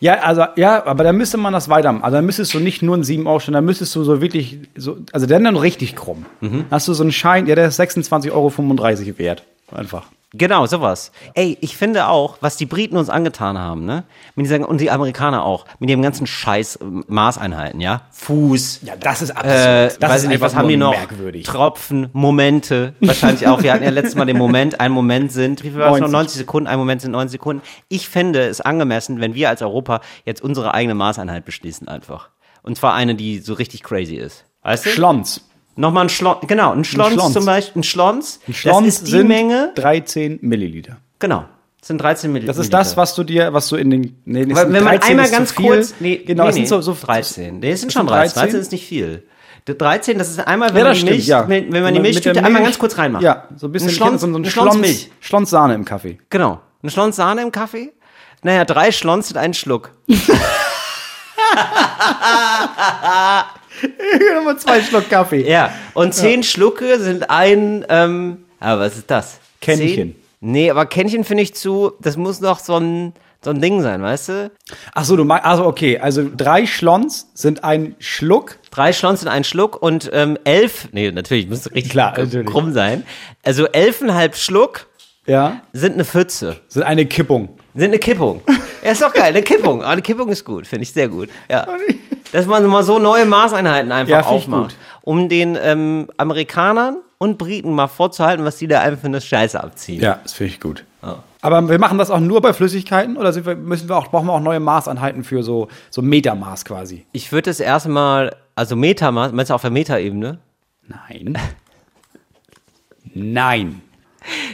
[SPEAKER 2] Ja, also, ja, aber da müsste man das weitermachen. Also, da müsstest du nicht nur einen sieben Euro stellen, da müsstest du so wirklich, so, also der dann richtig krumm.
[SPEAKER 1] Mhm.
[SPEAKER 2] Hast du so einen Schein, ja, der ist 26,35 Euro wert. Einfach.
[SPEAKER 1] Genau, sowas. Ey, ich finde auch, was die Briten uns angetan haben, ne? Mit dieser, und die Amerikaner auch, mit dem ganzen Scheiß äh, Maßeinheiten, ja? Fuß.
[SPEAKER 2] Ja, das ist
[SPEAKER 1] Äh, weiß ich nicht, was haben die noch?
[SPEAKER 2] merkwürdig.
[SPEAKER 1] Tropfen, Momente, wahrscheinlich auch. Wir hatten ja letztes Mal den Moment, ein Moment sind, wie viel war es noch?
[SPEAKER 2] 90.
[SPEAKER 1] 90 Sekunden, ein Moment sind 90 Sekunden. Ich finde es angemessen, wenn wir als Europa jetzt unsere eigene Maßeinheit beschließen einfach. Und zwar eine, die so richtig crazy ist. Weißt du?
[SPEAKER 2] Schlons.
[SPEAKER 1] Nochmal ein Schlons, genau, ein Schlons,
[SPEAKER 2] Schlons.
[SPEAKER 1] zum Beispiel, ein Schlons.
[SPEAKER 2] Ein Schlons
[SPEAKER 1] das ist die
[SPEAKER 2] sind
[SPEAKER 1] Menge,
[SPEAKER 2] 13 Milliliter.
[SPEAKER 1] genau, das sind 13 Milliliter.
[SPEAKER 2] Das ist das, was du dir, was du in den, nee, das
[SPEAKER 1] Weil,
[SPEAKER 2] sind
[SPEAKER 1] wenn man
[SPEAKER 2] 13
[SPEAKER 1] einmal ganz
[SPEAKER 2] viel.
[SPEAKER 1] kurz, nee,
[SPEAKER 2] genau,
[SPEAKER 1] nee,
[SPEAKER 2] es sind
[SPEAKER 1] nee,
[SPEAKER 2] so, so
[SPEAKER 1] 13. Nee, es sind
[SPEAKER 2] das
[SPEAKER 1] schon
[SPEAKER 2] sind
[SPEAKER 1] 13. 13
[SPEAKER 2] 13?
[SPEAKER 1] ist nicht viel. Der 13, das ist einmal, wenn
[SPEAKER 2] Ja,
[SPEAKER 1] man
[SPEAKER 2] das
[SPEAKER 1] die
[SPEAKER 2] stimmt,
[SPEAKER 1] Milch,
[SPEAKER 2] ja.
[SPEAKER 1] wenn, wenn man die Milchtüte
[SPEAKER 2] der
[SPEAKER 1] einmal
[SPEAKER 2] Milch-
[SPEAKER 1] ganz kurz reinmacht.
[SPEAKER 2] Ja, so ein bisschen
[SPEAKER 1] ein Schlons,
[SPEAKER 2] so ein
[SPEAKER 1] ein Schlons Milch.
[SPEAKER 2] Schlons Sahne im Kaffee.
[SPEAKER 1] Genau. Ein Schlons Sahne im Kaffee? Naja, drei Schlons und einen Schluck.
[SPEAKER 2] Nochmal zwei Schluck Kaffee.
[SPEAKER 1] Ja. Und zehn Schlucke sind ein, ähm, aber was ist das?
[SPEAKER 2] Kännchen.
[SPEAKER 1] Zehn? Nee, aber Kännchen finde ich zu, das muss noch so ein, so ein Ding sein, weißt du?
[SPEAKER 2] Ach so, du meinst, also okay, also drei Schlons sind ein Schluck.
[SPEAKER 1] Drei Schlons in einen Schluck und ähm, elf, nee, natürlich, muss richtig
[SPEAKER 2] Klar,
[SPEAKER 1] krumm
[SPEAKER 2] natürlich.
[SPEAKER 1] krumm sein. Also elfenhalb Schluck
[SPEAKER 2] Ja,
[SPEAKER 1] sind eine Pfütze.
[SPEAKER 2] sind eine Kippung.
[SPEAKER 1] Sind eine Kippung. Ja, ist doch geil, eine Kippung. Aber eine Kippung ist gut, finde ich sehr gut. Ja. Dass man mal so neue Maßeinheiten einfach
[SPEAKER 2] Ja,
[SPEAKER 1] aufmacht.
[SPEAKER 2] gut.
[SPEAKER 1] Um den ähm, Amerikanern und Briten mal vorzuhalten, was die da einfach für eine Scheiße abziehen.
[SPEAKER 2] Ja, das finde ich gut. Aber wir machen das auch nur bei Flüssigkeiten oder wir, müssen wir auch, brauchen wir auch neue Maßeinheiten für so, so Metermaß quasi?
[SPEAKER 1] Ich würde das erstmal, also Metamaß, meinst du auf der Metaebene?
[SPEAKER 2] Nein. Nein.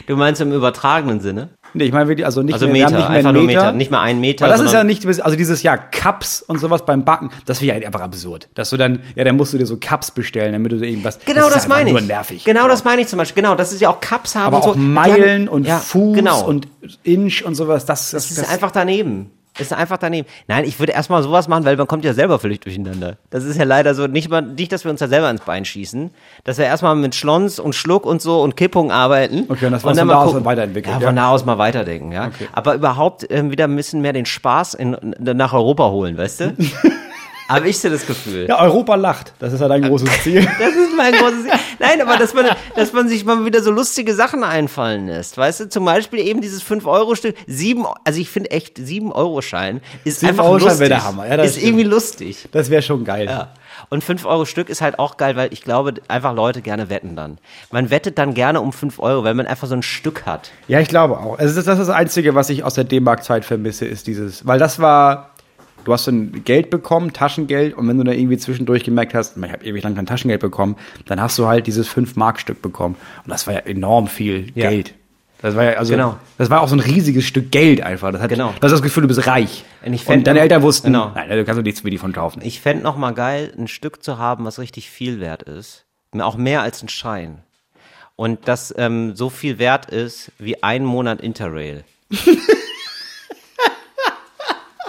[SPEAKER 1] Du meinst im übertragenen Sinne?
[SPEAKER 2] Nee, ich meine wirklich, also nicht
[SPEAKER 1] Also
[SPEAKER 2] mehr,
[SPEAKER 1] Meter,
[SPEAKER 2] nicht mehr
[SPEAKER 1] einfach nur
[SPEAKER 2] Meter.
[SPEAKER 1] Meter. Nicht mal einen Meter.
[SPEAKER 2] Weil das ist ja nicht, also dieses Jahr Cups und sowas beim Backen, das wäre ja einfach absurd. Dass du dann, ja, dann musst du dir so Cups bestellen, damit du irgendwas.
[SPEAKER 1] Genau das,
[SPEAKER 2] ist einfach
[SPEAKER 1] meine ich.
[SPEAKER 2] Nur nervig.
[SPEAKER 1] Genau das meine ich zum Beispiel. Genau, das ist ja auch Cups haben
[SPEAKER 2] Aber
[SPEAKER 1] und so.
[SPEAKER 2] auch
[SPEAKER 1] Die
[SPEAKER 2] Meilen
[SPEAKER 1] haben-
[SPEAKER 2] und
[SPEAKER 1] ja,
[SPEAKER 2] Fuß
[SPEAKER 1] genau.
[SPEAKER 2] und Inch und sowas, das, das,
[SPEAKER 1] Das ist einfach daneben. Ist einfach daneben. Nein, ich würde erstmal sowas machen, weil man kommt ja selber völlig durcheinander. Das ist ja leider so, nicht, mal, nicht dass wir uns da selber ins Bein schießen, dass wir erstmal mit Schlons und Schluck und so und Kippung arbeiten.
[SPEAKER 2] Okay, und das war
[SPEAKER 1] dann
[SPEAKER 2] von
[SPEAKER 1] mal
[SPEAKER 2] da aus weiterentwickelt,
[SPEAKER 1] Ja,
[SPEAKER 2] ja.
[SPEAKER 1] von da aus mal weiterdenken, ja.
[SPEAKER 2] Okay.
[SPEAKER 1] Aber überhaupt ähm, wieder ein bisschen mehr den Spaß in, in, nach Europa holen, weißt du? Habe ich so das Gefühl.
[SPEAKER 2] Ja, Europa lacht. Das ist ja dein großes Ziel.
[SPEAKER 1] Das ist mein großes Ziel. Nein, aber dass man, dass man sich mal wieder so lustige Sachen einfallen lässt. Weißt du, zum Beispiel eben dieses 5-Euro-Stück. Sieben, also ich finde echt, 7-Euro-Schein ist
[SPEAKER 2] Sieben
[SPEAKER 1] einfach
[SPEAKER 2] Euro
[SPEAKER 1] lustig.
[SPEAKER 2] wäre der Hammer. Ja,
[SPEAKER 1] ist
[SPEAKER 2] stimmt.
[SPEAKER 1] irgendwie lustig.
[SPEAKER 2] Das wäre schon geil.
[SPEAKER 1] Ja. Und 5-Euro-Stück ist halt auch geil, weil ich glaube, einfach Leute gerne wetten dann. Man wettet dann gerne um 5 Euro, weil man einfach so ein Stück hat.
[SPEAKER 2] Ja, ich glaube auch. Also das ist das Einzige, was ich aus der D-Mark-Zeit vermisse, ist dieses, weil das war, du hast dann Geld bekommen, Taschengeld, und wenn du da irgendwie zwischendurch gemerkt hast, ich habe ewig lang kein Taschengeld bekommen, dann hast du halt dieses 5-Mark-Stück bekommen. Und das war ja enorm viel
[SPEAKER 1] Ja.
[SPEAKER 2] Geld. Das war ja, also,
[SPEAKER 1] Genau.
[SPEAKER 2] das war auch so ein riesiges Stück Geld einfach. Das hat,
[SPEAKER 1] Genau.
[SPEAKER 2] Du hast das Gefühl, du bist reich.
[SPEAKER 1] Und ich
[SPEAKER 2] Und, deine
[SPEAKER 1] noch-
[SPEAKER 2] Eltern wussten,
[SPEAKER 1] genau.
[SPEAKER 2] nein, du kannst du nichts für die von kaufen.
[SPEAKER 1] Ich fände noch mal geil, ein Stück zu haben, was richtig viel wert ist. Auch mehr als ein Schein. Und das ähm, so viel wert ist wie ein Monat Interrail.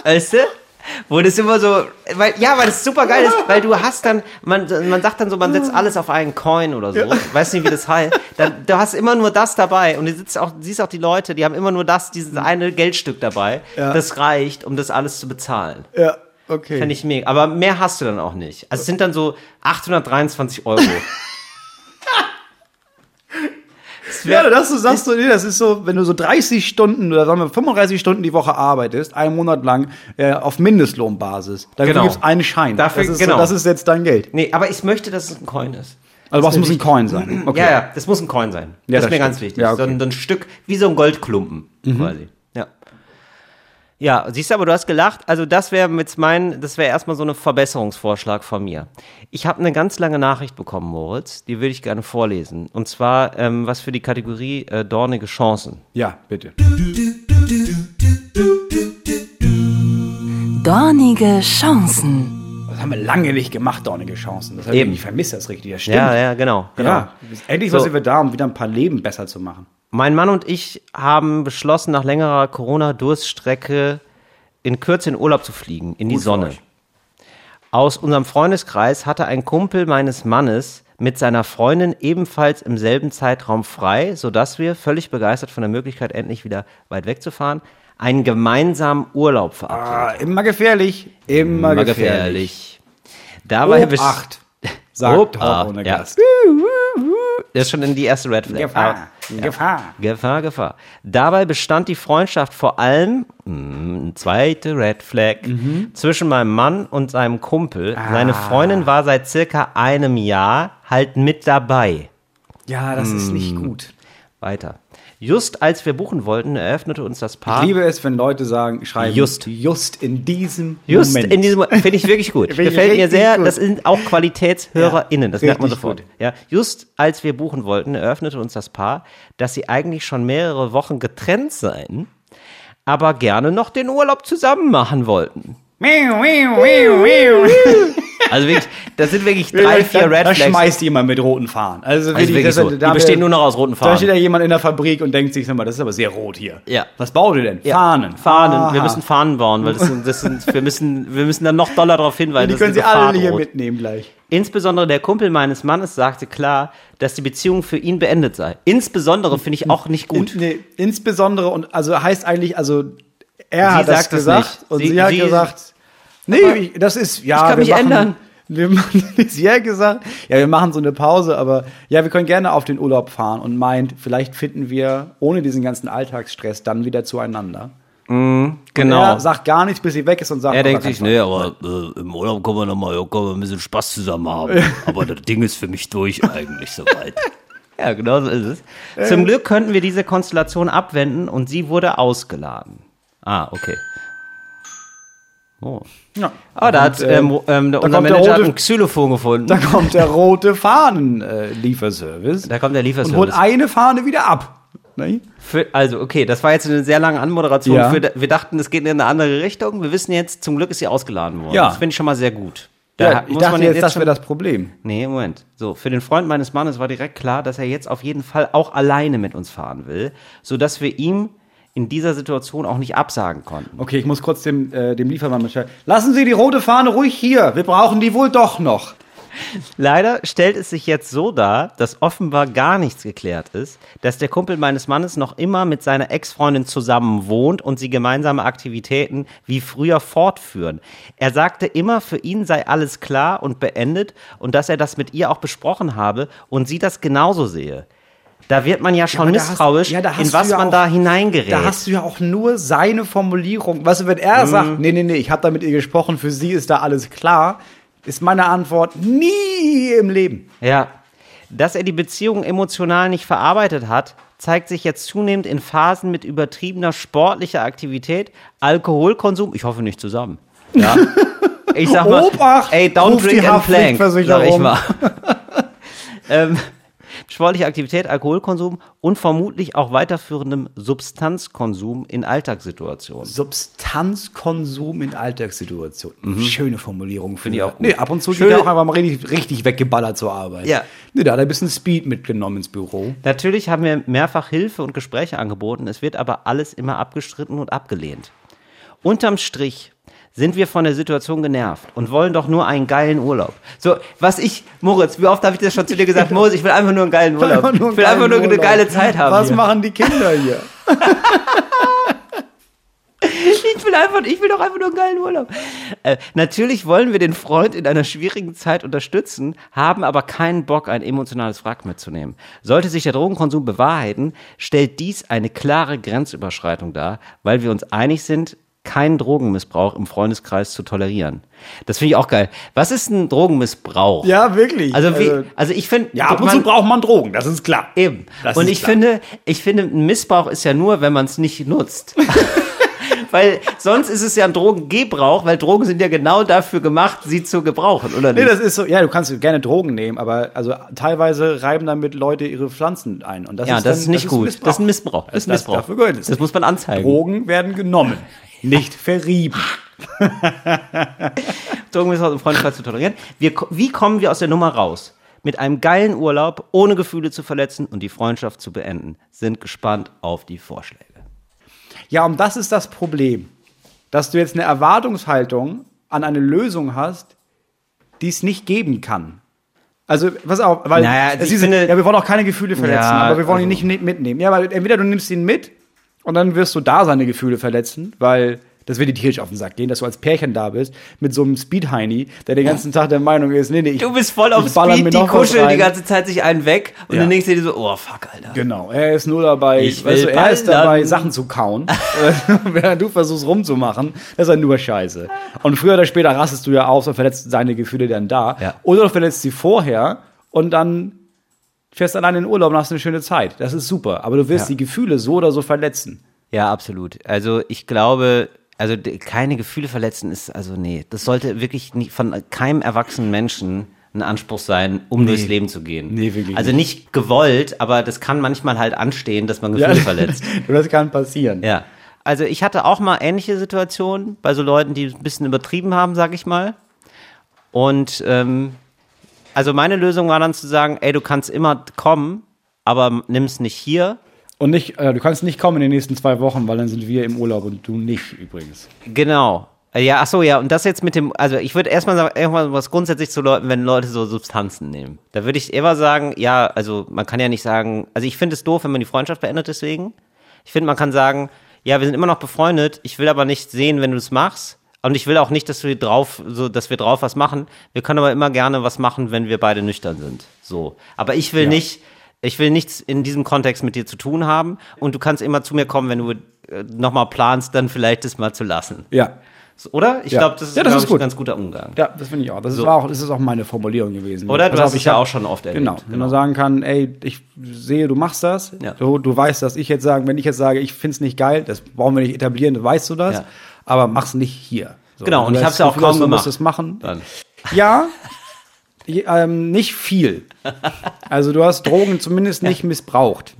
[SPEAKER 1] weißt du? Wo das immer so, weil, ja, weil das super geil ist, weil du hast dann, man, man sagt dann so, man setzt alles auf einen Coin oder so, weiß nicht, wie das heißt. Dann, du hast immer nur das dabei und du sitzt auch, siehst auch die Leute, die haben immer nur das, dieses eine Geldstück dabei.
[SPEAKER 2] Ja.
[SPEAKER 1] Das reicht, um das alles zu bezahlen.
[SPEAKER 2] Ja, okay.
[SPEAKER 1] Fände ich mega. Aber mehr hast du dann auch nicht. Also es sind dann so 823 Euro. Das
[SPEAKER 2] Ja, dass du sagst, so, nee, das ist so, wenn du so 30 Stunden oder sagen wir 35 Stunden die Woche arbeitest, einen Monat lang äh, auf Mindestlohnbasis, dann
[SPEAKER 1] Genau.
[SPEAKER 2] gibt's einen Schein.
[SPEAKER 1] Dafür-
[SPEAKER 2] das, ist
[SPEAKER 1] genau.
[SPEAKER 2] so, das ist jetzt dein Geld.
[SPEAKER 1] nee, aber ich möchte, dass es ein Coin ist.
[SPEAKER 2] Also was
[SPEAKER 1] mir
[SPEAKER 2] muss ein. Coin sein? Okay.
[SPEAKER 1] Ja, ja, das muss ein Coin sein.
[SPEAKER 2] Ja,
[SPEAKER 1] das ist
[SPEAKER 2] das
[SPEAKER 1] mir ganz
[SPEAKER 2] stimmt.
[SPEAKER 1] wichtig.
[SPEAKER 2] Ja, okay. Mhm.
[SPEAKER 1] so, ein, so ein Stück, wie so ein Goldklumpen quasi. Ja. Siehst du, aber du hast gelacht. Also das wäre jetzt mein, das wäre erstmal so ein Verbesserungsvorschlag von mir. Ich habe eine ganz lange Nachricht bekommen, Moritz. Die würde ich gerne vorlesen. Und zwar ähm, was für die Kategorie äh, dornige Chancen.
[SPEAKER 2] Ja, bitte.
[SPEAKER 3] Dornige Chancen.
[SPEAKER 2] Das haben wir lange nicht gemacht, dornige Chancen. Das
[SPEAKER 1] Eben.
[SPEAKER 2] ich, ich vermisse das richtig. Das stimmt.
[SPEAKER 1] Ja, ja, genau. genau.
[SPEAKER 2] Ja, endlich
[SPEAKER 1] So.
[SPEAKER 2] sind wir da, um wieder ein paar Leben besser zu machen.
[SPEAKER 1] Mein Mann und ich haben beschlossen, nach längerer Corona-Durststrecke in Kürze in Urlaub zu fliegen, in die
[SPEAKER 2] Gut
[SPEAKER 1] Sonne. Aus unserem Freundeskreis hatte ein Kumpel meines Mannes mit seiner Freundin ebenfalls im selben Zeitraum frei, sodass wir, völlig begeistert von der Möglichkeit, endlich wieder weit wegzufahren, einen gemeinsamen Urlaub verabredet.
[SPEAKER 2] Ah, immer gefährlich. Immer,
[SPEAKER 1] Immer
[SPEAKER 2] gefährlich.
[SPEAKER 1] gefährlich. Dabei
[SPEAKER 2] Obacht, sagt
[SPEAKER 1] Obacht,
[SPEAKER 2] Talk ohne
[SPEAKER 1] ja.
[SPEAKER 2] Gast.
[SPEAKER 1] Das ist schon in die erste Red Flag.
[SPEAKER 2] Gefahr. Gefahr.
[SPEAKER 1] Gefahr. Dabei bestand die Freundschaft vor allem, mh, zweite Red Flag, zwischen meinem Mann und seinem Kumpel. Seine Freundin war seit circa einem Jahr halt mit dabei.
[SPEAKER 2] Ja, das ist nicht
[SPEAKER 1] Mm.
[SPEAKER 2] gut.
[SPEAKER 1] Weiter. Just als wir buchen wollten, eröffnete uns das Paar.
[SPEAKER 2] Ich liebe es, wenn Leute sagen, schreiben
[SPEAKER 1] Just.
[SPEAKER 2] just in diesem
[SPEAKER 1] Just
[SPEAKER 2] Moment.
[SPEAKER 1] in diesem finde ich wirklich gut. Gefällt mir sehr.
[SPEAKER 2] gut.
[SPEAKER 1] Das sind auch QualitätshörerInnen. Das merkt man sofort.
[SPEAKER 2] gut.
[SPEAKER 1] Ja, just als wir buchen wollten, eröffnete uns das Paar, dass sie eigentlich schon mehrere Wochen getrennt seien, aber gerne noch den Urlaub zusammen machen wollten. Also wirklich, das sind wirklich drei, vier
[SPEAKER 2] da,
[SPEAKER 1] Red
[SPEAKER 2] da
[SPEAKER 1] Flags.
[SPEAKER 2] schmeißt jemand mit roten Fahnen. Also,
[SPEAKER 1] Also wirklich
[SPEAKER 2] das-
[SPEAKER 1] so.
[SPEAKER 2] da-
[SPEAKER 1] Die bestehen nur noch aus roten
[SPEAKER 2] Da
[SPEAKER 1] Fahnen.
[SPEAKER 2] steht ja jemand in der Fabrik und denkt sich, sag mal, das ist aber sehr rot hier.
[SPEAKER 1] Ja.
[SPEAKER 2] Was baut ihr denn?
[SPEAKER 1] Ja,
[SPEAKER 2] Fahnen.
[SPEAKER 1] Fahnen. Wir
[SPEAKER 2] Aha.
[SPEAKER 1] müssen Fahnen bauen, weil das sind, das sind, wir müssen, wir müssen dann noch doller darauf hinweisen.
[SPEAKER 2] Die
[SPEAKER 1] das
[SPEAKER 2] können sie alle
[SPEAKER 1] Gefahr
[SPEAKER 2] hier mitnehmen gleich.
[SPEAKER 1] Insbesondere der Kumpel meines Mannes sagte klar, dass die Beziehung für ihn beendet sei. Insbesondere finde ich auch nicht gut.
[SPEAKER 2] In, nee, insbesondere und also heißt eigentlich, also er
[SPEAKER 1] Sie
[SPEAKER 2] hat das
[SPEAKER 1] sagt es
[SPEAKER 2] gesagt
[SPEAKER 1] nicht.
[SPEAKER 2] und
[SPEAKER 1] Sie-
[SPEAKER 2] sie, hat
[SPEAKER 1] sie-
[SPEAKER 2] gesagt, nee, das ist ja.
[SPEAKER 1] ich kann
[SPEAKER 2] wir
[SPEAKER 1] mich
[SPEAKER 2] machen,
[SPEAKER 1] ändern.
[SPEAKER 2] Wir machen, sie hat gesagt, ja, wir machen so eine Pause, aber ja, wir können gerne auf den Urlaub fahren und meint, vielleicht finden wir ohne diesen ganzen Alltagsstress dann wieder zueinander.
[SPEAKER 1] Genau.
[SPEAKER 2] Er sagt gar nichts, bis sie weg ist und sagt,
[SPEAKER 1] Er
[SPEAKER 2] auf
[SPEAKER 1] denkt sich, nee, aber äh, im Urlaub können wir nochmal ja, können wir ein bisschen Spaß zusammen haben. aber das Ding ist für mich durch eigentlich soweit. Ja, genau so ist es. Zum Glück könnten wir diese Konstellation abwenden und sie wurde ausgeladen. Ah, okay. Oh.
[SPEAKER 2] Ja.
[SPEAKER 1] Aber da hat
[SPEAKER 2] äh,
[SPEAKER 1] ähm, ähm, der,
[SPEAKER 2] da
[SPEAKER 1] unser
[SPEAKER 2] der
[SPEAKER 1] Manager hat
[SPEAKER 2] rote-
[SPEAKER 1] ein Xylophon gefunden.
[SPEAKER 2] Da kommt der rote Fahnen-Lieferservice
[SPEAKER 1] Da kommt der
[SPEAKER 2] und holt
[SPEAKER 1] Lieferservice.
[SPEAKER 2] eine Fahne wieder ab. Ne?
[SPEAKER 1] Für, also, okay, das war jetzt eine sehr lange Anmoderation.
[SPEAKER 2] Ja.
[SPEAKER 1] Für, wir dachten, es geht in eine andere Richtung. Wir wissen jetzt, zum Glück ist sie ausgeladen worden.
[SPEAKER 2] Ja.
[SPEAKER 1] Das finde ich schon mal sehr gut. Da
[SPEAKER 2] Ja, ich dachte
[SPEAKER 1] man
[SPEAKER 2] jetzt, das wäre das Problem.
[SPEAKER 1] Nee, Moment. So, für den Freund meines Mannes war direkt klar, dass er jetzt auf jeden Fall auch alleine mit uns fahren will, sodass wir ihm in dieser Situation auch nicht absagen konnten.
[SPEAKER 2] Okay, ich muss kurz dem, äh, dem Liefermann Bescheid. Lassen Sie die rote Fahne ruhig hier. Wir brauchen die wohl doch noch.
[SPEAKER 1] Leider stellt es sich jetzt so dar, dass offenbar gar nichts geklärt ist, dass der Kumpel meines Mannes noch immer mit seiner Ex-Freundin zusammen wohnt und sie gemeinsame Aktivitäten wie früher fortführen. Er sagte immer, für ihn sei alles klar und beendet und dass er das mit ihr auch besprochen habe und sie das genauso sehe. Da wird man ja schon
[SPEAKER 2] aber da hast-
[SPEAKER 1] misstrauisch,
[SPEAKER 2] ja,
[SPEAKER 1] in was
[SPEAKER 2] ja
[SPEAKER 1] man
[SPEAKER 2] auch-
[SPEAKER 1] da hineingerät.
[SPEAKER 2] Da hast du ja auch nur seine Formulierung. Weißt du, wenn
[SPEAKER 1] Mhm.
[SPEAKER 2] er sagt, nee, nee, nee, ich habe da mit ihr gesprochen, für sie ist da alles klar, ist meine Antwort nie im Leben.
[SPEAKER 1] Ja. Dass er die Beziehung emotional nicht verarbeitet hat, zeigt sich jetzt zunehmend in Phasen mit übertriebener sportlicher Aktivität, Alkoholkonsum, ich hoffe nicht zusammen. Ja. Ich sag mal,
[SPEAKER 2] Obacht,
[SPEAKER 1] ey, don't drink and plank, sag ich mal. ähm, sportliche Aktivität, Alkoholkonsum und vermutlich auch weiterführendem Substanzkonsum in Alltagssituationen.
[SPEAKER 2] Substanzkonsum in Alltagssituationen. Schöne Formulierung. Finde
[SPEAKER 1] Mhm. ich auch gut.
[SPEAKER 2] Nee, ab und zu
[SPEAKER 1] Schöne-
[SPEAKER 2] geht er auch einfach mal richtig, richtig weggeballert zur Arbeit.
[SPEAKER 1] Ja.
[SPEAKER 2] Nee, da hat er ein bisschen Speed mitgenommen ins Büro.
[SPEAKER 1] Natürlich haben wir mehrfach Hilfe und Gespräche angeboten, es wird aber alles immer abgestritten und abgelehnt. Unterm Strich sind wir von der Situation genervt und wollen doch nur einen geilen Urlaub. So, was ich, Moritz, wie oft habe ich das schon zu dir gesagt, Moritz, ich will einfach nur einen geilen Urlaub. Ich will einfach nur eine geile Zeit haben.
[SPEAKER 2] Was
[SPEAKER 1] hier.
[SPEAKER 2] machen die Kinder hier?
[SPEAKER 1] Ich will einfach, ich will doch einfach nur einen geilen Urlaub. Äh, natürlich wollen wir den Freund in einer schwierigen Zeit unterstützen, haben aber keinen Bock, ein emotionales Wrack mitzunehmen. Sollte sich der Drogenkonsum bewahrheiten, stellt dies eine klare Grenzüberschreitung dar, weil wir uns einig sind, keinen Drogenmissbrauch im Freundeskreis zu tolerieren. Das finde ich auch geil. Was ist ein Drogenmissbrauch?
[SPEAKER 2] Ja, wirklich.
[SPEAKER 1] Also, wie, also ich finde,
[SPEAKER 2] ja, ab und zu braucht man Drogen, das ist klar.
[SPEAKER 1] Eben.
[SPEAKER 2] Das
[SPEAKER 1] und
[SPEAKER 2] ist
[SPEAKER 1] ich
[SPEAKER 2] klar.
[SPEAKER 1] finde, ich finde, ein Missbrauch ist ja nur, wenn man es nicht nutzt. weil sonst ist es ja ein Drogengebrauch, weil Drogen sind ja genau dafür gemacht, sie zu gebrauchen, oder
[SPEAKER 2] Nee,
[SPEAKER 1] nicht?
[SPEAKER 2] das ist so, ja, du kannst gerne Drogen nehmen, aber also teilweise reiben damit Leute ihre Pflanzen ein. Und das
[SPEAKER 1] ja,
[SPEAKER 2] ist
[SPEAKER 1] das
[SPEAKER 2] dann,
[SPEAKER 1] ist nicht gut.
[SPEAKER 2] Missbrauch.
[SPEAKER 1] das ist ein Missbrauch. Das ist ein
[SPEAKER 2] Das-
[SPEAKER 1] Missbrauch.
[SPEAKER 2] es.
[SPEAKER 1] Das muss man anzeigen.
[SPEAKER 2] Drogen werden genommen, nicht verrieben.
[SPEAKER 1] Drogenmissbrauch im Freundeskreis zu tolerieren. Wir, wie kommen wir aus der Nummer raus? Mit einem geilen Urlaub, ohne Gefühle zu verletzen und die Freundschaft zu beenden. Sind gespannt auf die Vorschläge.
[SPEAKER 2] Ja, und das ist das Problem, dass du jetzt eine Erwartungshaltung an eine Lösung hast, die es nicht geben kann. Also, pass auf, weil
[SPEAKER 1] Naja,
[SPEAKER 2] es ist,
[SPEAKER 1] finde-
[SPEAKER 2] ja, wir wollen auch keine Gefühle verletzen,
[SPEAKER 1] Ja,
[SPEAKER 2] aber wir wollen ihn
[SPEAKER 1] also-
[SPEAKER 2] nicht mit- mitnehmen. Ja, weil entweder du nimmst ihn mit und dann wirst du da seine Gefühle verletzen, weil das wird dir tierisch auf den Sack gehen, dass du als Pärchen da bist mit so einem Speed-Heini, der den ganzen Tag der Meinung ist, nee, nee, ich,
[SPEAKER 1] Du bist voll auf Speed, die kuscheln die ganze Zeit sich einen weg und
[SPEAKER 2] Ja.
[SPEAKER 1] dann denkst du dir so, oh fuck, Alter.
[SPEAKER 2] Genau, er ist nur dabei,
[SPEAKER 1] Ich
[SPEAKER 2] weißt du, er ist dabei, Sachen zu kauen, während du versuchst rumzumachen. Das ist ja nur Scheiße. Und früher oder später rastest du ja aus und verletzt seine Gefühle dann da.
[SPEAKER 1] Ja.
[SPEAKER 2] Oder du verletzt sie vorher und dann fährst allein in den Urlaub und hast eine schöne Zeit. Das ist super. Aber du wirst
[SPEAKER 1] Ja.
[SPEAKER 2] die Gefühle so oder so verletzen.
[SPEAKER 1] Ja, absolut. Also ich glaube, also keine Gefühle verletzen ist, also nee, das sollte wirklich nicht von keinem erwachsenen Menschen ein Anspruch sein, um durchs Leben zu gehen.
[SPEAKER 2] Nee, wirklich
[SPEAKER 1] Also nicht gewollt, aber das kann manchmal halt anstehen, dass man Gefühle verletzt.
[SPEAKER 2] das kann passieren.
[SPEAKER 1] Ja. Also ich hatte auch mal ähnliche Situationen bei so Leuten, die ein bisschen übertrieben haben, sag ich mal. Und ähm, also meine Lösung war dann zu sagen, ey, du kannst immer kommen, aber nimm's nicht hier.
[SPEAKER 2] Und nicht, äh, du kannst nicht kommen in den nächsten zwei Wochen, weil dann sind wir im Urlaub und du nicht übrigens.
[SPEAKER 1] Genau. Äh, Ja, ach so, ja, und das jetzt mit dem, also ich würde erstmal sagen, irgendwas was grundsätzlich zu Leuten, wenn Leute so Substanzen nehmen. Da würde ich immer sagen, ja, also man kann ja nicht sagen, also ich finde es doof, wenn man die Freundschaft beendet deswegen. Ich finde, man kann sagen, ja, wir sind immer noch befreundet, ich will aber nicht sehen, wenn du es machst. Und ich will auch nicht, dass wir drauf, so, dass wir drauf was machen. Wir können aber immer gerne was machen, wenn wir beide nüchtern sind. So. Aber ich will nicht, ich will nichts in diesem Kontext mit dir zu tun haben. Und du kannst immer zu mir kommen, wenn du äh, nochmal planst, dann vielleicht das mal zu lassen.
[SPEAKER 2] Ja.
[SPEAKER 1] So, Oder? Ich
[SPEAKER 2] Ja.
[SPEAKER 1] glaube, das ist,
[SPEAKER 2] Ja, das ist gut.
[SPEAKER 1] ein ganz guter Umgang.
[SPEAKER 2] Ja, das finde ich auch. Das,
[SPEAKER 1] So.
[SPEAKER 2] ist auch. das ist auch meine Formulierung gewesen.
[SPEAKER 1] Oder? Du
[SPEAKER 2] Pass
[SPEAKER 1] hast es
[SPEAKER 2] ich
[SPEAKER 1] ja auch schon oft erlebt.
[SPEAKER 2] Genau. Wenn man sagen kann, ey, ich sehe, du machst das.
[SPEAKER 1] Ja.
[SPEAKER 2] Du, du weißt, dass ich jetzt sagen, wenn ich jetzt sage, ich finde es nicht geil, das brauchen wir nicht etablieren, weißt du das,
[SPEAKER 1] Ja.
[SPEAKER 2] Aber mach's nicht hier. So,
[SPEAKER 1] Genau, und ich
[SPEAKER 2] das
[SPEAKER 1] hab's ja auch kaum
[SPEAKER 2] du musst
[SPEAKER 1] gemacht.
[SPEAKER 2] es machen.
[SPEAKER 1] Dann.
[SPEAKER 2] Ja, Ähm, nicht viel. Also du hast Drogen zumindest nicht missbraucht.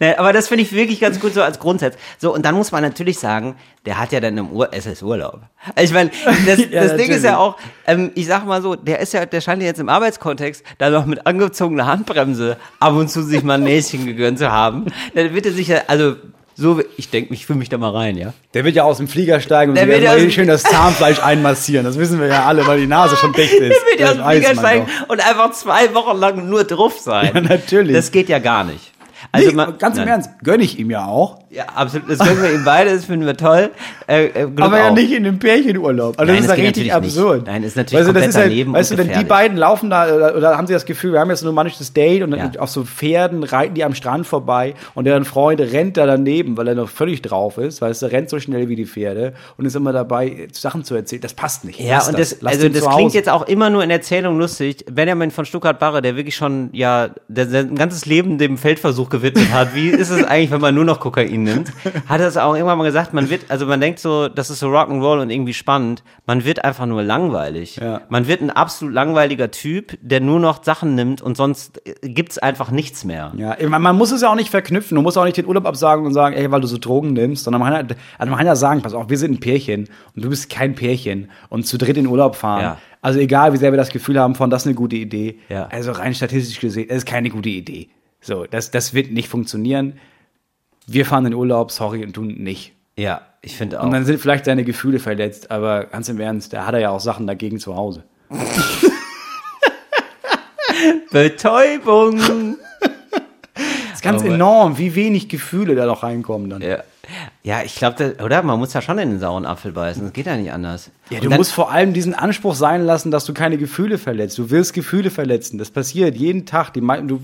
[SPEAKER 1] Ne, aber das finde ich wirklich ganz gut so als Grundsatz. So, und dann muss man natürlich sagen, der hat ja dann im Ur es ist Urlaub. Also ich meine, das,
[SPEAKER 2] Ja,
[SPEAKER 1] das Ding ist ja auch, ähm, ich sag mal so, der ist ja, der scheint ja jetzt im Arbeitskontext da noch mit angezogener Handbremse ab und zu sich mal ein Näschen gegönnt zu haben. Dann wird er sich ja, also so, ich denke, ich fühle mich da mal rein, ja.
[SPEAKER 2] Der wird ja aus dem Flieger steigen und
[SPEAKER 1] Der wird ja
[SPEAKER 2] schön das Zahnfleisch einmassieren. Das wissen wir ja alle, weil die Nase schon dicht ist.
[SPEAKER 1] Der wird ja aus dem Flieger steigen und einfach zwei Wochen lang nur drauf sein.
[SPEAKER 2] Ja, natürlich.
[SPEAKER 1] Das geht ja gar nicht. Also
[SPEAKER 2] nee,
[SPEAKER 1] man,
[SPEAKER 2] ganz im
[SPEAKER 1] nein.
[SPEAKER 2] Ernst, gönne ich ihm ja auch.
[SPEAKER 1] Ja, absolut. Das können wir ihm beide, das finden wir toll. Äh, äh,
[SPEAKER 2] Aber ja
[SPEAKER 1] auch.
[SPEAKER 2] nicht in dem Pärchenurlaub. Also
[SPEAKER 1] Nein,
[SPEAKER 2] das ist
[SPEAKER 1] das
[SPEAKER 2] ja richtig
[SPEAKER 1] natürlich nicht.
[SPEAKER 2] absurd.
[SPEAKER 1] Nein, ist natürlich
[SPEAKER 2] weißt du, das
[SPEAKER 1] komplett
[SPEAKER 2] ist
[SPEAKER 1] daneben
[SPEAKER 2] Weißt du, wenn die beiden laufen da, oder, oder haben sie das Gefühl, wir haben jetzt ein romantisches Date und,
[SPEAKER 1] Ja.
[SPEAKER 2] auf so Pferden reiten die am Strand vorbei und deren Freund rennt da daneben, weil er noch völlig drauf ist, weißt du, rennt so schnell wie die Pferde und ist immer dabei, Sachen zu erzählen. Das passt nicht.
[SPEAKER 1] Ja,
[SPEAKER 2] Lass
[SPEAKER 1] und das,
[SPEAKER 2] Lass
[SPEAKER 1] also das klingt jetzt auch immer nur in Erzählung lustig. Benjamin von Stuttgart-Barre, der wirklich schon, ja, der sein ganzes Leben dem Feldversuch gewidmet hat. Wie ist es eigentlich, wenn man nur noch Kokain nimmt? Hat er es auch irgendwann mal gesagt, man wird, also man denkt so, das ist so Rock'n'Roll und irgendwie spannend. Man wird einfach nur langweilig.
[SPEAKER 2] Ja.
[SPEAKER 1] Man wird ein absolut langweiliger Typ, der nur noch Sachen nimmt und sonst äh, gibt's einfach nichts mehr.
[SPEAKER 2] Ja, man muss es ja auch nicht verknüpfen. Du musst auch nicht den Urlaub absagen und sagen, ey, weil du so Drogen nimmst, sondern man kann ja, also man kann ja sagen, pass auf, wir sind ein Pärchen und du bist kein Pärchen und zu dritt in Urlaub fahren.
[SPEAKER 1] Ja.
[SPEAKER 2] Also egal, wie sehr wir das Gefühl haben von, das ist eine gute Idee.
[SPEAKER 1] Ja.
[SPEAKER 2] Also rein statistisch gesehen, das ist keine gute Idee. So, das, das wird nicht funktionieren. Wir fahren in Urlaub, sorry, und du nicht.
[SPEAKER 1] Ja, ich finde auch.
[SPEAKER 2] Und dann sind vielleicht seine Gefühle verletzt, aber ganz im Ernst, da hat er ja auch Sachen dagegen zu Hause.
[SPEAKER 1] Betäubung.
[SPEAKER 2] Das ist ganz
[SPEAKER 1] Aber-
[SPEAKER 2] enorm, wie wenig Gefühle da noch reinkommen dann.
[SPEAKER 1] ja. Ja, ich glaube, oder? Man muss ja schon in den sauren Apfel beißen. Das geht ja nicht anders.
[SPEAKER 2] Ja, du
[SPEAKER 1] dann-
[SPEAKER 2] musst vor allem diesen Anspruch sein lassen, dass du keine Gefühle verletzt. Du wirst Gefühle verletzen. Das passiert jeden Tag. Die, mei- du,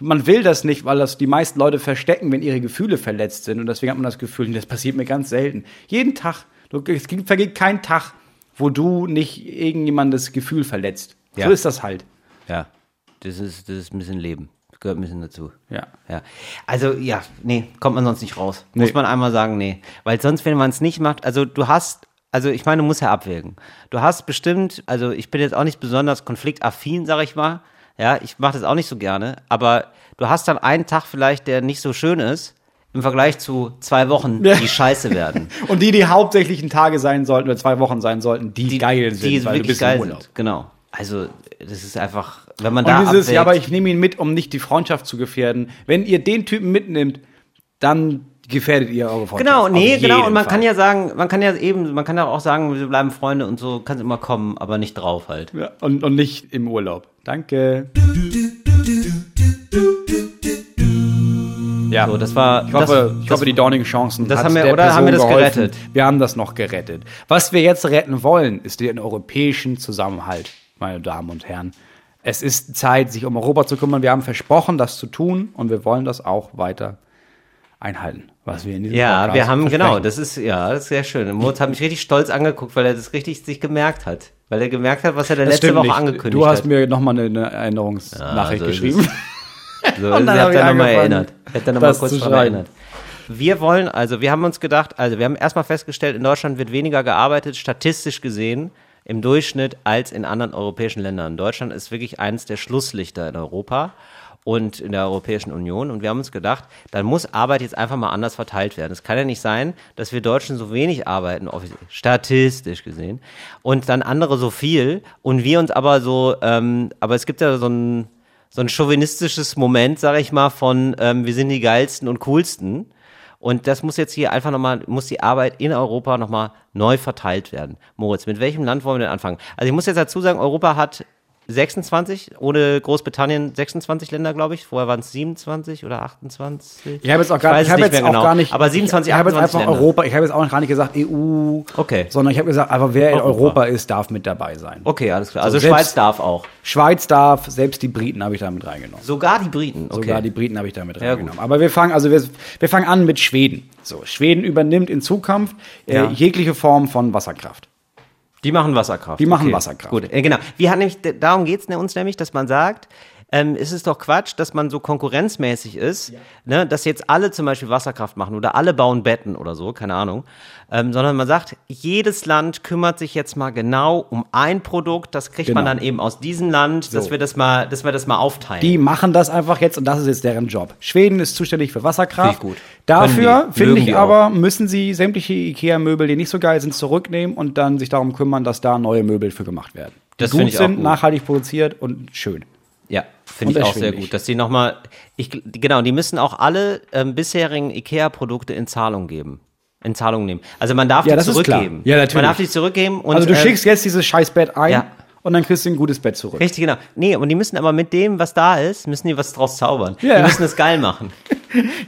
[SPEAKER 2] man will das nicht, weil das die meisten Leute verstecken, wenn ihre Gefühle verletzt sind. Und deswegen hat man das Gefühl, das passiert mir ganz selten. Jeden Tag. Es vergeht kein Tag, wo du nicht irgendjemandes Gefühl verletzt.
[SPEAKER 1] Ja.
[SPEAKER 2] So ist das halt.
[SPEAKER 1] Ja, das ist, das ist ein bisschen Leben. Das gehört ein bisschen dazu.
[SPEAKER 2] Ja.
[SPEAKER 1] Ja. Also, ja, nee, kommt man sonst nicht raus. Muss
[SPEAKER 2] Nee.
[SPEAKER 1] man einmal sagen, nee. Weil sonst, wenn man es nicht macht, also du hast, also ich meine, du musst ja abwägen. Du hast bestimmt, also ich bin jetzt auch nicht besonders konfliktaffin, sag ich mal. Ja, ich mache das auch nicht so gerne, aber du hast dann einen Tag vielleicht, der nicht so schön ist, im Vergleich zu zwei Wochen, die scheiße werden.
[SPEAKER 2] Und die, die hauptsächlichen Tage sein sollten, oder zwei Wochen sein sollten, die, geil sind,
[SPEAKER 1] die
[SPEAKER 2] weil du
[SPEAKER 1] wirklich
[SPEAKER 2] bist
[SPEAKER 1] geil sind. Genau. Also, das ist einfach, wenn man da
[SPEAKER 2] Und dieses,
[SPEAKER 1] abwägt,
[SPEAKER 2] ja, aber ich nehme ihn mit, um nicht die Freundschaft zu gefährden. Wenn ihr den Typen mitnimmt, dann gefährdet ihr eure Freundschaft.
[SPEAKER 1] Genau, nee, genau. Und man
[SPEAKER 2] Fall.
[SPEAKER 1] kann ja sagen, man kann ja eben, man kann ja auch sagen, wir bleiben Freunde und so, kannst immer kommen, aber nicht drauf halt.
[SPEAKER 2] Ja, und, und nicht im Urlaub. Danke. Ja,
[SPEAKER 1] So, das war.
[SPEAKER 2] ich hoffe,
[SPEAKER 1] das,
[SPEAKER 2] ich hoffe die dornigen Chancen.
[SPEAKER 1] das haben wir-
[SPEAKER 2] der
[SPEAKER 1] oder haben wir das
[SPEAKER 2] geholfen.
[SPEAKER 1] gerettet?
[SPEAKER 2] Wir haben das noch gerettet. Was wir jetzt retten wollen, ist den europäischen Zusammenhalt, meine Damen und Herren. Es ist Zeit, sich um Europa zu kümmern. Wir haben versprochen, das zu tun und wir wollen das auch weiter einhalten, was wir in diesem
[SPEAKER 1] Ja,
[SPEAKER 2] Podcast
[SPEAKER 1] wir haben, genau, das ist, ja, das ist sehr schön. Moritz hat mich richtig stolz angeguckt, weil er das richtig sich gemerkt hat. Weil er gemerkt hat, was er da
[SPEAKER 2] Das
[SPEAKER 1] letzte Woche
[SPEAKER 2] nicht.
[SPEAKER 1] angekündigt
[SPEAKER 2] Du hast
[SPEAKER 1] hat.
[SPEAKER 2] mir nochmal eine, eine Erinnerungsnachricht
[SPEAKER 1] so ist
[SPEAKER 2] geschrieben.
[SPEAKER 1] So,
[SPEAKER 2] Und dann
[SPEAKER 1] ich da nochmal erinnert. Hab da nochmal kurz
[SPEAKER 2] schreiben.
[SPEAKER 1] erinnert. Wir wollen, also wir haben uns gedacht, also wir haben erstmal festgestellt, in Deutschland wird weniger gearbeitet, statistisch gesehen, im Durchschnitt als in anderen europäischen Ländern. Deutschland ist wirklich eines der Schlusslichter in Europa und in der Europäischen Union. Und wir haben uns gedacht, dann muss Arbeit jetzt einfach mal anders verteilt werden. Es kann ja nicht sein, dass wir Deutschen so wenig arbeiten, statistisch gesehen, und dann andere so viel und wir uns aber so, ähm, aber es gibt ja so ein, so ein chauvinistisches Moment, sag ich mal, von ähm, wir sind die geilsten und coolsten. Und das muss jetzt hier einfach nochmal, muss die Arbeit in Europa nochmal neu verteilt werden. Moritz, mit welchem Land wollen wir denn anfangen? Also ich muss jetzt dazu sagen, Europa hat 26, ohne Großbritannien 26 Länder, glaube ich. Vorher waren es 27 oder 28.
[SPEAKER 2] Ich habe jetzt auch gar, ich
[SPEAKER 1] nicht
[SPEAKER 2] jetzt auch
[SPEAKER 1] genau.
[SPEAKER 2] gar nicht.
[SPEAKER 1] Aber 27,
[SPEAKER 2] ich habe jetzt
[SPEAKER 1] 28
[SPEAKER 2] einfach
[SPEAKER 1] Länder.
[SPEAKER 2] Europa. Ich habe jetzt auch gar nicht gesagt EU.
[SPEAKER 1] Okay.
[SPEAKER 2] Sondern ich habe gesagt, einfach wer in
[SPEAKER 1] Europa.
[SPEAKER 2] Europa ist, darf mit dabei sein.
[SPEAKER 1] Okay, alles klar. Also
[SPEAKER 2] So, selbst-
[SPEAKER 1] Schweiz darf auch.
[SPEAKER 2] Schweiz darf, selbst die Briten habe ich damit reingenommen.
[SPEAKER 1] Sogar die Briten. Okay.
[SPEAKER 2] Sogar die Briten habe ich damit
[SPEAKER 1] Ja,
[SPEAKER 2] reingenommen. Aber wir fangen, also wir, wir fangen an mit Schweden. So, Schweden übernimmt in Zukunft äh,
[SPEAKER 1] Ja.
[SPEAKER 2] jegliche Form von Wasserkraft.
[SPEAKER 1] Die machen Wasserkraft.
[SPEAKER 2] Die machen Wasserkraft.
[SPEAKER 1] Gut, äh, genau. Wir haben nämlich, darum geht's ne, uns nämlich, dass man sagt, ähm, ist es doch Quatsch, dass man so konkurrenzmäßig ist, ne, dass jetzt alle zum Beispiel Wasserkraft machen oder alle bauen Betten oder so, keine Ahnung, ähm, sondern man sagt, jedes Land kümmert sich jetzt mal genau um ein Produkt, das kriegt man
[SPEAKER 2] Genau.
[SPEAKER 1] dann eben aus diesem Land, dass
[SPEAKER 2] So.
[SPEAKER 1] wir das mal, dass wir das mal aufteilen.
[SPEAKER 2] Die machen das einfach jetzt und das ist jetzt deren Job. Schweden ist zuständig für Wasserkraft.
[SPEAKER 1] Finde gut.
[SPEAKER 2] Dafür, finde ich aber, müssen sie sämtliche IKEA-Möbel, die nicht so geil sind, zurücknehmen und dann sich darum kümmern, dass da neue Möbel für gemacht werden. Die
[SPEAKER 1] Das
[SPEAKER 2] gut
[SPEAKER 1] auch
[SPEAKER 2] sind,
[SPEAKER 1] gut.
[SPEAKER 2] nachhaltig produziert und schön.
[SPEAKER 1] Finde ich auch sehr gut, dass die nochmal, ich, genau, die müssen auch alle ähm, bisherigen IKEA-Produkte in Zahlung geben. In Zahlung nehmen. Also man darf
[SPEAKER 2] Ja,
[SPEAKER 1] die zurückgeben.
[SPEAKER 2] Ja, natürlich.
[SPEAKER 1] Man darf die zurückgeben und
[SPEAKER 2] also du
[SPEAKER 1] ähm,
[SPEAKER 2] schickst jetzt dieses Scheißbett ein
[SPEAKER 1] ja.
[SPEAKER 2] und dann kriegst du ein gutes Bett zurück.
[SPEAKER 1] Richtig, genau. Nee, und die müssen aber mit dem, was da ist, müssen die was draus zaubern.
[SPEAKER 2] Ja.
[SPEAKER 1] Die müssen es geil machen.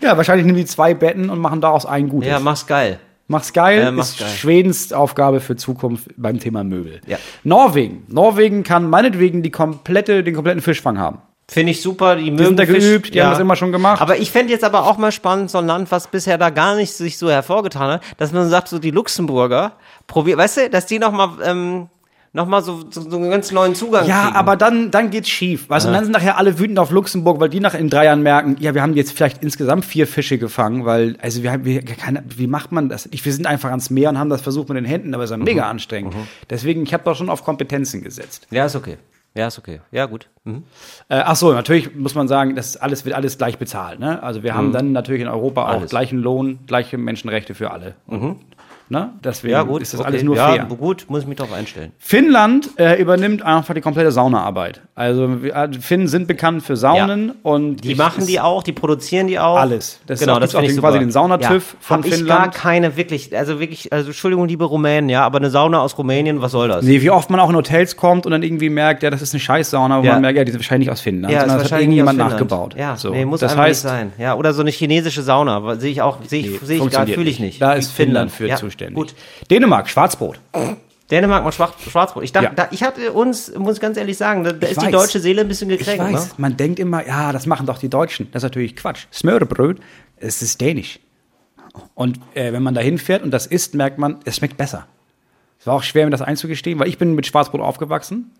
[SPEAKER 2] Ja, wahrscheinlich nehmen die zwei Betten und machen daraus ein gutes.
[SPEAKER 1] Ja, mach's geil.
[SPEAKER 2] Mach's geil,
[SPEAKER 1] Ja, mach's
[SPEAKER 2] ist
[SPEAKER 1] geil.
[SPEAKER 2] Schwedens Aufgabe für Zukunft beim Thema Möbel.
[SPEAKER 1] Ja.
[SPEAKER 2] Norwegen. Norwegen kann meinetwegen die komplette, den kompletten Fischfang haben.
[SPEAKER 1] Finde ich super. Die, mögen
[SPEAKER 2] sind da
[SPEAKER 1] Fisch,
[SPEAKER 2] geübt, die haben das immer schon gemacht.
[SPEAKER 1] Aber ich fände jetzt aber auch mal spannend, so ein Land, was bisher da gar nicht sich so hervorgetan hat, dass man sagt, so die Luxemburger, probier, weißt du, dass die nochmal ähm, noch mal so, so, so einen ganz neuen Zugang
[SPEAKER 2] Ja,
[SPEAKER 1] kriegen.
[SPEAKER 2] aber dann, dann geht's schief. Weißt du, und dann sind nachher alle wütend auf Luxemburg, weil die nach in drei Jahren merken, ja, wir haben jetzt vielleicht insgesamt vier Fische gefangen, weil, also wir haben, wir, keine, wie macht man das? Ich, wir sind einfach ans Meer und haben das versucht mit den Händen, aber es ist ja mega anstrengend. Deswegen, ich habe doch schon auf Kompetenzen gesetzt.
[SPEAKER 1] Ja, ist okay. Ja, ist okay. Ja, gut. Mhm.
[SPEAKER 2] Äh, ach so, natürlich muss man sagen, das alles wird alles gleich bezahlt. Ne? Also wir haben dann natürlich in Europa auch
[SPEAKER 1] Alles.
[SPEAKER 2] gleichen Lohn, gleiche Menschenrechte für alle. Und, ne? Deswegen
[SPEAKER 1] Ja, gut.
[SPEAKER 2] ist das
[SPEAKER 1] okay.
[SPEAKER 2] alles nur
[SPEAKER 1] ja,
[SPEAKER 2] fair.
[SPEAKER 1] gut, muss ich mich darauf einstellen.
[SPEAKER 2] Finnland äh, übernimmt einfach die komplette Saunaarbeit. Also wir- äh, Finnen sind bekannt für Saunen und
[SPEAKER 1] Die
[SPEAKER 2] ich-
[SPEAKER 1] machen die auch, die produzieren die auch.
[SPEAKER 2] Alles. Das ist
[SPEAKER 1] genau,
[SPEAKER 2] auch-
[SPEAKER 1] das
[SPEAKER 2] gibt's auch den- quasi den Saunatüv von
[SPEAKER 1] Hab ich gar
[SPEAKER 2] Finnland.
[SPEAKER 1] keine wirklich, also wirklich, also Entschuldigung, liebe Rumänen, ja, aber eine Sauna aus Rumänien, was soll das?
[SPEAKER 2] Nee, wie oft man auch in Hotels kommt und dann irgendwie merkt, ja, das ist eine Scheißsauna, wo
[SPEAKER 1] Ja.
[SPEAKER 2] man merkt, ja, die sind wahrscheinlich aus Finnland.
[SPEAKER 1] Ja, ist
[SPEAKER 2] sondern das hat irgendjemand
[SPEAKER 1] Finnland.
[SPEAKER 2] nachgebaut.
[SPEAKER 1] Ja,
[SPEAKER 2] so.
[SPEAKER 1] nee, muss
[SPEAKER 2] das heißt,
[SPEAKER 1] nicht sein. Ja, oder so eine chinesische Sauna, sehe ich auch, sehe ich, sehe ich gar, fühle ich nicht.
[SPEAKER 2] Da ist Finnland,
[SPEAKER 1] Finnland
[SPEAKER 2] für
[SPEAKER 1] ja,
[SPEAKER 2] zuständig.
[SPEAKER 1] Gut.
[SPEAKER 2] Dänemark, Schwarzbrot.
[SPEAKER 1] Dänemark macht Schwarz, Schwarzbrot. Ich dachte,
[SPEAKER 2] Ja.
[SPEAKER 1] da, ich hatte uns, muss ganz ehrlich sagen, da, da ist die
[SPEAKER 2] weiß.
[SPEAKER 1] deutsche Seele ein bisschen
[SPEAKER 2] Ich
[SPEAKER 1] gekränkt, ne?
[SPEAKER 2] weiß, man denkt immer, ja, das machen doch die Deutschen. Das ist natürlich Quatsch. Smørrebröt, es ist dänisch. Und äh, wenn man da hinfährt und das isst, merkt man, es schmeckt besser. Es war auch schwer, mir das einzugestehen, weil ich bin mit Schwarzbrot aufgewachsen.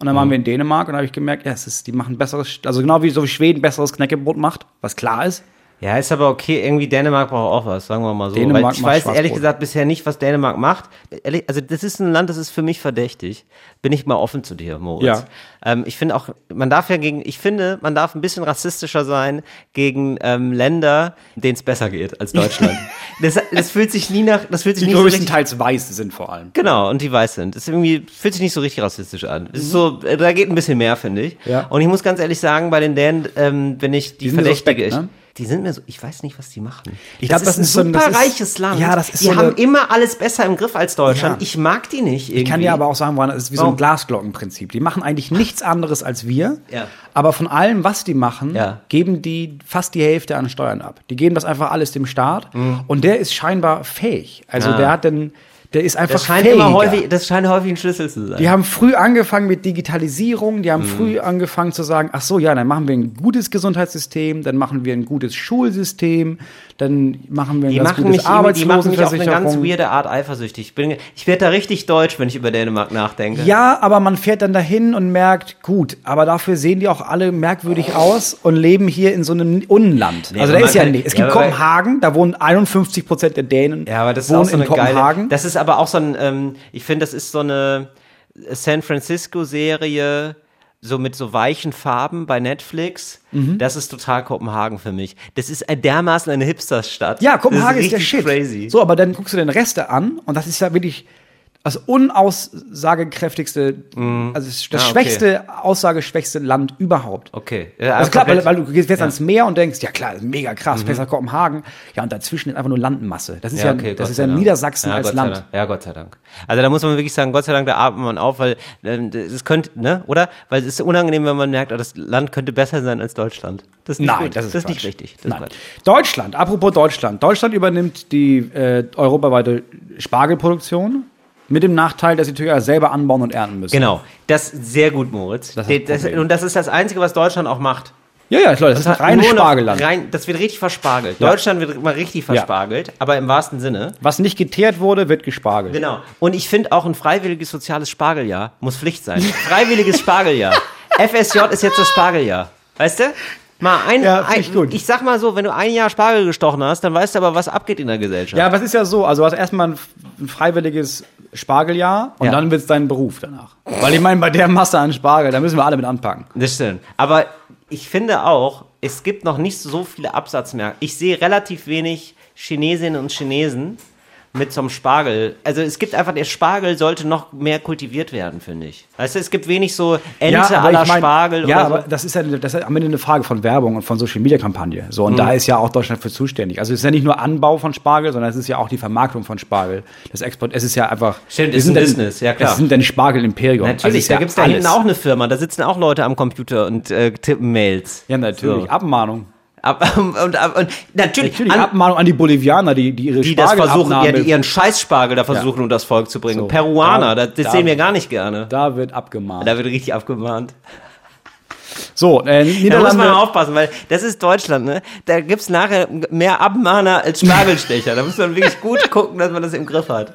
[SPEAKER 2] Und dann
[SPEAKER 1] Mhm.
[SPEAKER 2] waren wir in Dänemark und da habe ich gemerkt, ja, es ist, die machen besseres, also genau wie so wie Schweden besseres Knäckebrot macht, was klar ist.
[SPEAKER 1] Ja, ist aber okay. Irgendwie Dänemark braucht auch was, sagen wir mal so.
[SPEAKER 2] Dänemark
[SPEAKER 1] Weil ich weiß ehrlich gesagt bisher nicht, was Dänemark macht. Ehrlich, also das ist ein Land, das ist für mich verdächtig. Bin ich mal offen zu dir, Moritz.
[SPEAKER 2] Ja.
[SPEAKER 1] Ähm, ich finde auch, man darf ja gegen, ich finde, man darf ein bisschen rassistischer sein gegen ähm, Länder, denen es besser geht als Deutschland. das, das fühlt sich nie nach, das fühlt sich
[SPEAKER 2] Die
[SPEAKER 1] so richtig
[SPEAKER 2] größtenteils weiß sind vor allem.
[SPEAKER 1] Genau, und die weiß sind. Das irgendwie, fühlt sich nicht so richtig rassistisch an. Es ist so, äh, da geht ein bisschen mehr, finde ich.
[SPEAKER 2] Ja.
[SPEAKER 1] Und ich muss ganz ehrlich sagen, bei den Dänen, ähm, wenn ich die,
[SPEAKER 2] Die
[SPEAKER 1] verdächtige, ich,
[SPEAKER 2] ne?
[SPEAKER 1] Die sind mir so, ich weiß nicht, was die machen.
[SPEAKER 2] Ich glaub,
[SPEAKER 1] das,
[SPEAKER 2] das
[SPEAKER 1] ist
[SPEAKER 2] so
[SPEAKER 1] ein
[SPEAKER 2] ein- das
[SPEAKER 1] super
[SPEAKER 2] ist-
[SPEAKER 1] reiches Land.
[SPEAKER 2] Ja, das ist
[SPEAKER 1] die
[SPEAKER 2] so
[SPEAKER 1] haben
[SPEAKER 2] eine-
[SPEAKER 1] immer alles besser im Griff als Deutschland.
[SPEAKER 2] Ja.
[SPEAKER 1] Ich mag die nicht irgendwie.
[SPEAKER 2] Ich kann dir aber auch sagen, woran das ist wie so
[SPEAKER 1] Oh.
[SPEAKER 2] ein Glasglockenprinzip. Die machen eigentlich nichts anderes als wir,
[SPEAKER 1] Ja.
[SPEAKER 2] aber von allem, was die machen,
[SPEAKER 1] Ja.
[SPEAKER 2] geben die fast die Hälfte an Steuern ab. Die geben das einfach alles dem Staat und der ist scheinbar fähig. Also
[SPEAKER 1] Mhm.
[SPEAKER 2] Der hat dann, der ist einfach
[SPEAKER 1] das scheint
[SPEAKER 2] fähiger.
[SPEAKER 1] immer häufig, das scheint häufig ein Schlüssel zu sein.
[SPEAKER 2] Die haben früh angefangen mit Digitalisierung, die haben
[SPEAKER 1] Mhm.
[SPEAKER 2] früh angefangen zu sagen, ach so, ja, dann machen wir ein gutes Gesundheitssystem, dann machen wir ein gutes Schulsystem, dann machen wir ein
[SPEAKER 1] die
[SPEAKER 2] ganz gutes
[SPEAKER 1] mich, irgendwie- die machen mich auf eine ganz
[SPEAKER 2] Arbeitslosenversicherung.
[SPEAKER 1] weirde Art eifersüchtig. Ich, bin, ich werde da richtig deutsch, wenn ich über Dänemark nachdenke.
[SPEAKER 2] Ja, aber man fährt dann dahin und merkt, gut, aber dafür sehen die auch alle merkwürdig aus und leben hier in so einem Unland.
[SPEAKER 1] Nee,
[SPEAKER 2] also da ist ja nicht. Es gibt Kopenhagen, da wohnen 51 Prozent der Dänen.
[SPEAKER 1] Ja, aber das ist
[SPEAKER 2] wohnen
[SPEAKER 1] auch so
[SPEAKER 2] in
[SPEAKER 1] eine geile.
[SPEAKER 2] Kopenhagen.
[SPEAKER 1] Das ist aber auch so ein, ähm, ich finde, das ist so eine San Francisco-Serie, so mit so weichen Farben bei Netflix.
[SPEAKER 2] Mhm.
[SPEAKER 1] Das ist total Kopenhagen für mich. Das ist dermaßen eine Hipsterstadt.
[SPEAKER 2] ja, Kopenhagen
[SPEAKER 1] das
[SPEAKER 2] ist, der Shit.
[SPEAKER 1] crazy.
[SPEAKER 2] So, aber dann guckst du den Reste an und das ist ja wirklich das unaussagekräftigste, also das, das
[SPEAKER 1] Ah, okay.
[SPEAKER 2] schwächste, aussageschwächste Land überhaupt.
[SPEAKER 1] Okay. Ja,
[SPEAKER 2] Also klar, weil, weil du gehst jetzt ans Meer und denkst, ja klar, mega krass, besser Kopenhagen. Ja, und dazwischen ist einfach nur Landmasse. Das ist ja,
[SPEAKER 1] okay,
[SPEAKER 2] das
[SPEAKER 1] Gott
[SPEAKER 2] ist ja. Niedersachsen
[SPEAKER 1] ja,
[SPEAKER 2] als Land.
[SPEAKER 1] Ja, Gott sei Dank. Also da muss man wirklich sagen, Gott sei Dank, da atmet man auf, weil ähm, es könnte, ne, oder? Weil es ist unangenehm, wenn man merkt, oh, das Land könnte besser sein als Deutschland. Das ist nicht
[SPEAKER 2] Nein,
[SPEAKER 1] gut.
[SPEAKER 2] das ist,
[SPEAKER 1] nicht richtig. Das ist
[SPEAKER 2] Nein. Deutschland, apropos Deutschland. Deutschland übernimmt die äh, europaweite Spargelproduktion mit dem Nachteil, dass sie natürlich auch selber anbauen und ernten müssen.
[SPEAKER 1] Genau, das ist sehr gut, Moritz.
[SPEAKER 2] Das
[SPEAKER 1] Das
[SPEAKER 2] ist das
[SPEAKER 1] und das ist das Einzige, was Deutschland auch macht.
[SPEAKER 2] Ja, ja, Leute, das, ist ein
[SPEAKER 1] hat
[SPEAKER 2] reines
[SPEAKER 1] nur noch
[SPEAKER 2] Spargelland.
[SPEAKER 1] Rein, das wird richtig verspargelt.
[SPEAKER 2] Ja.
[SPEAKER 1] Deutschland wird mal richtig verspargelt, aber im wahrsten Sinne.
[SPEAKER 2] Was nicht geteert wurde, wird gespargelt.
[SPEAKER 1] Genau. Und ich finde auch ein freiwilliges soziales Spargeljahr muss Pflicht sein. Freiwilliges Spargeljahr. FSJ ist jetzt das Spargeljahr. Weißt du? Mal ein,
[SPEAKER 2] Ja,
[SPEAKER 1] ein
[SPEAKER 2] ich
[SPEAKER 1] sag mal so, wenn du ein Jahr Spargel gestochen hast, dann weißt du aber, was abgeht in der Gesellschaft.
[SPEAKER 2] Ja, aber es ist ja so, also du hast erstmal ein, ein freiwilliges Spargeljahr und
[SPEAKER 1] Ja.
[SPEAKER 2] dann wird es dein Beruf danach. Weil ich meine, bei der Masse an Spargel, da müssen wir alle mit anpacken.
[SPEAKER 1] Das stimmt. Aber ich finde auch, es gibt noch nicht so viele Absatzmärkte. Ich sehe relativ wenig Chinesinnen und Chinesen mit so einem Spargel. Also es gibt einfach, der Spargel sollte noch mehr kultiviert werden, finde ich. Weißt du, es gibt wenig so Ente à la
[SPEAKER 2] ich mein-
[SPEAKER 1] Spargel
[SPEAKER 2] Ja,
[SPEAKER 1] oder
[SPEAKER 2] aber
[SPEAKER 1] so.
[SPEAKER 2] das ist ja das ist am Ende eine Frage von Werbung und von Social Media Kampagne. So
[SPEAKER 1] Mhm.
[SPEAKER 2] und da ist ja auch Deutschland für zuständig. Also es ist ja nicht nur Anbau von Spargel, sondern es ist ja auch die Vermarktung von Spargel. Das Export, es ist ja einfach.
[SPEAKER 1] Stimmt,
[SPEAKER 2] wir
[SPEAKER 1] ist ein
[SPEAKER 2] ein-
[SPEAKER 1] Business, ja, klar.
[SPEAKER 2] Es sind ein Spargel Imperium. Also es
[SPEAKER 1] Natürlich,
[SPEAKER 2] ist
[SPEAKER 1] da
[SPEAKER 2] ja
[SPEAKER 1] gibt's da hinten auch eine Firma, da sitzen auch Leute am Computer und äh, tippen Mails.
[SPEAKER 2] Ja, natürlich.
[SPEAKER 1] So.
[SPEAKER 2] Abmahnung.
[SPEAKER 1] Ab, und, und, und natürlich,
[SPEAKER 2] Natürlich
[SPEAKER 1] an,
[SPEAKER 2] Abmahnung an die Bolivianer, die, die ihre
[SPEAKER 1] die das versuchen,
[SPEAKER 2] Spargelabnahme-
[SPEAKER 1] ihr, ihren Scheißspargel da versuchen, um das Volk zu bringen.
[SPEAKER 2] So.
[SPEAKER 1] Peruaner,
[SPEAKER 2] Da-
[SPEAKER 1] das, das
[SPEAKER 2] da-
[SPEAKER 1] sehen wir gar nicht gerne.
[SPEAKER 2] Da wird abgemahnt.
[SPEAKER 1] Da wird richtig abgemahnt.
[SPEAKER 2] so, äh,
[SPEAKER 1] Da muss man
[SPEAKER 2] Niederlande.
[SPEAKER 1] aufpassen, weil das ist Deutschland, ne? Da gibt's nachher mehr Abmahner als Spargelstecher. da muss man wirklich gut gucken, dass man das im Griff hat.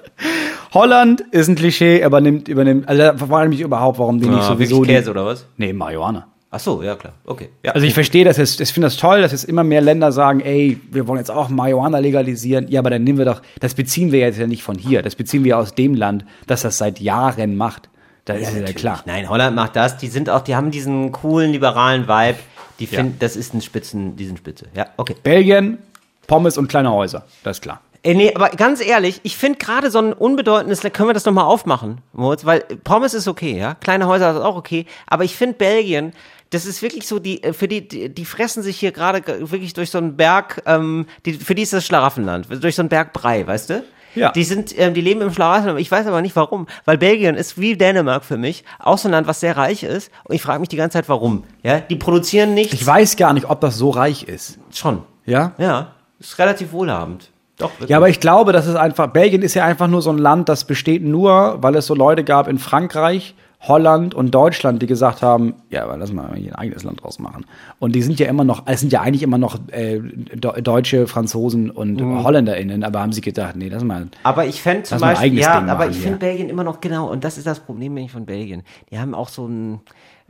[SPEAKER 2] Holland ist ein Klischee, aber nimmt, übernimmt, also da frage ich mich überhaupt, warum die nicht
[SPEAKER 1] Ah,
[SPEAKER 2] sowieso.
[SPEAKER 1] wirklich Käse
[SPEAKER 2] die,
[SPEAKER 1] oder was?
[SPEAKER 2] nee, Marihuana.
[SPEAKER 1] Ach so, ja klar. Okay. Ja.
[SPEAKER 2] Also ich verstehe das, jetzt- ich finde das toll, dass jetzt immer mehr Länder sagen, ey, wir wollen jetzt auch Marihuana legalisieren. Ja, aber dann nehmen wir doch, das beziehen wir jetzt ja nicht von hier, das beziehen wir aus dem Land, das das seit Jahren macht. Da ist es ja klar.
[SPEAKER 1] Nein, Holland macht das. Die sind auch, die haben diesen coolen liberalen Vibe. Die finden, das ist ein Spitzen, diesen Spitze. Ja, okay.
[SPEAKER 2] Belgien, Pommes und kleine Häuser, das ist klar.
[SPEAKER 1] Ey, nee, aber ganz ehrlich, ich finde gerade so ein unbedeutendes, können wir das nochmal aufmachen, Moritz, weil Pommes ist okay, ja, kleine Häuser ist auch okay, aber ich finde Belgien, das ist wirklich so, die, für die, die, die fressen sich hier gerade wirklich durch so einen Berg, ähm, die, für die ist das Schlaraffenland, durch so einen Berg Brei, weißt du?
[SPEAKER 2] Ja.
[SPEAKER 1] Die sind, ähm, die leben im Schlaraffenland, ich weiß aber nicht warum, weil Belgien ist wie Dänemark für mich, auch so ein Land, was sehr reich ist, und ich frage mich die ganze Zeit, warum, ja, die produzieren nichts,
[SPEAKER 2] Ich weiß gar nicht, ob das so reich ist.
[SPEAKER 1] schon,
[SPEAKER 2] Ja?
[SPEAKER 1] ja, ist relativ wohlhabend, doch, wirklich.
[SPEAKER 2] Ja, aber ich glaube, das ist einfach, Belgien ist ja einfach nur so ein Land, das besteht nur, weil es so Leute gab in Frankreich, Holland und Deutschland, die gesagt haben, ja, aber lass mal hier ein eigenes Land draus machen. Und die sind ja immer noch, es sind ja eigentlich immer noch äh, Deutsche, Franzosen und
[SPEAKER 1] Mhm.
[SPEAKER 2] HolländerInnen, aber haben sie gedacht, nee, lass mal.
[SPEAKER 1] Aber ich fände zum Beispiel, ja,
[SPEAKER 2] Ding
[SPEAKER 1] aber ich finde Belgien immer noch genau, und das ist das Problem nämlich von Belgien. Die haben auch so ein,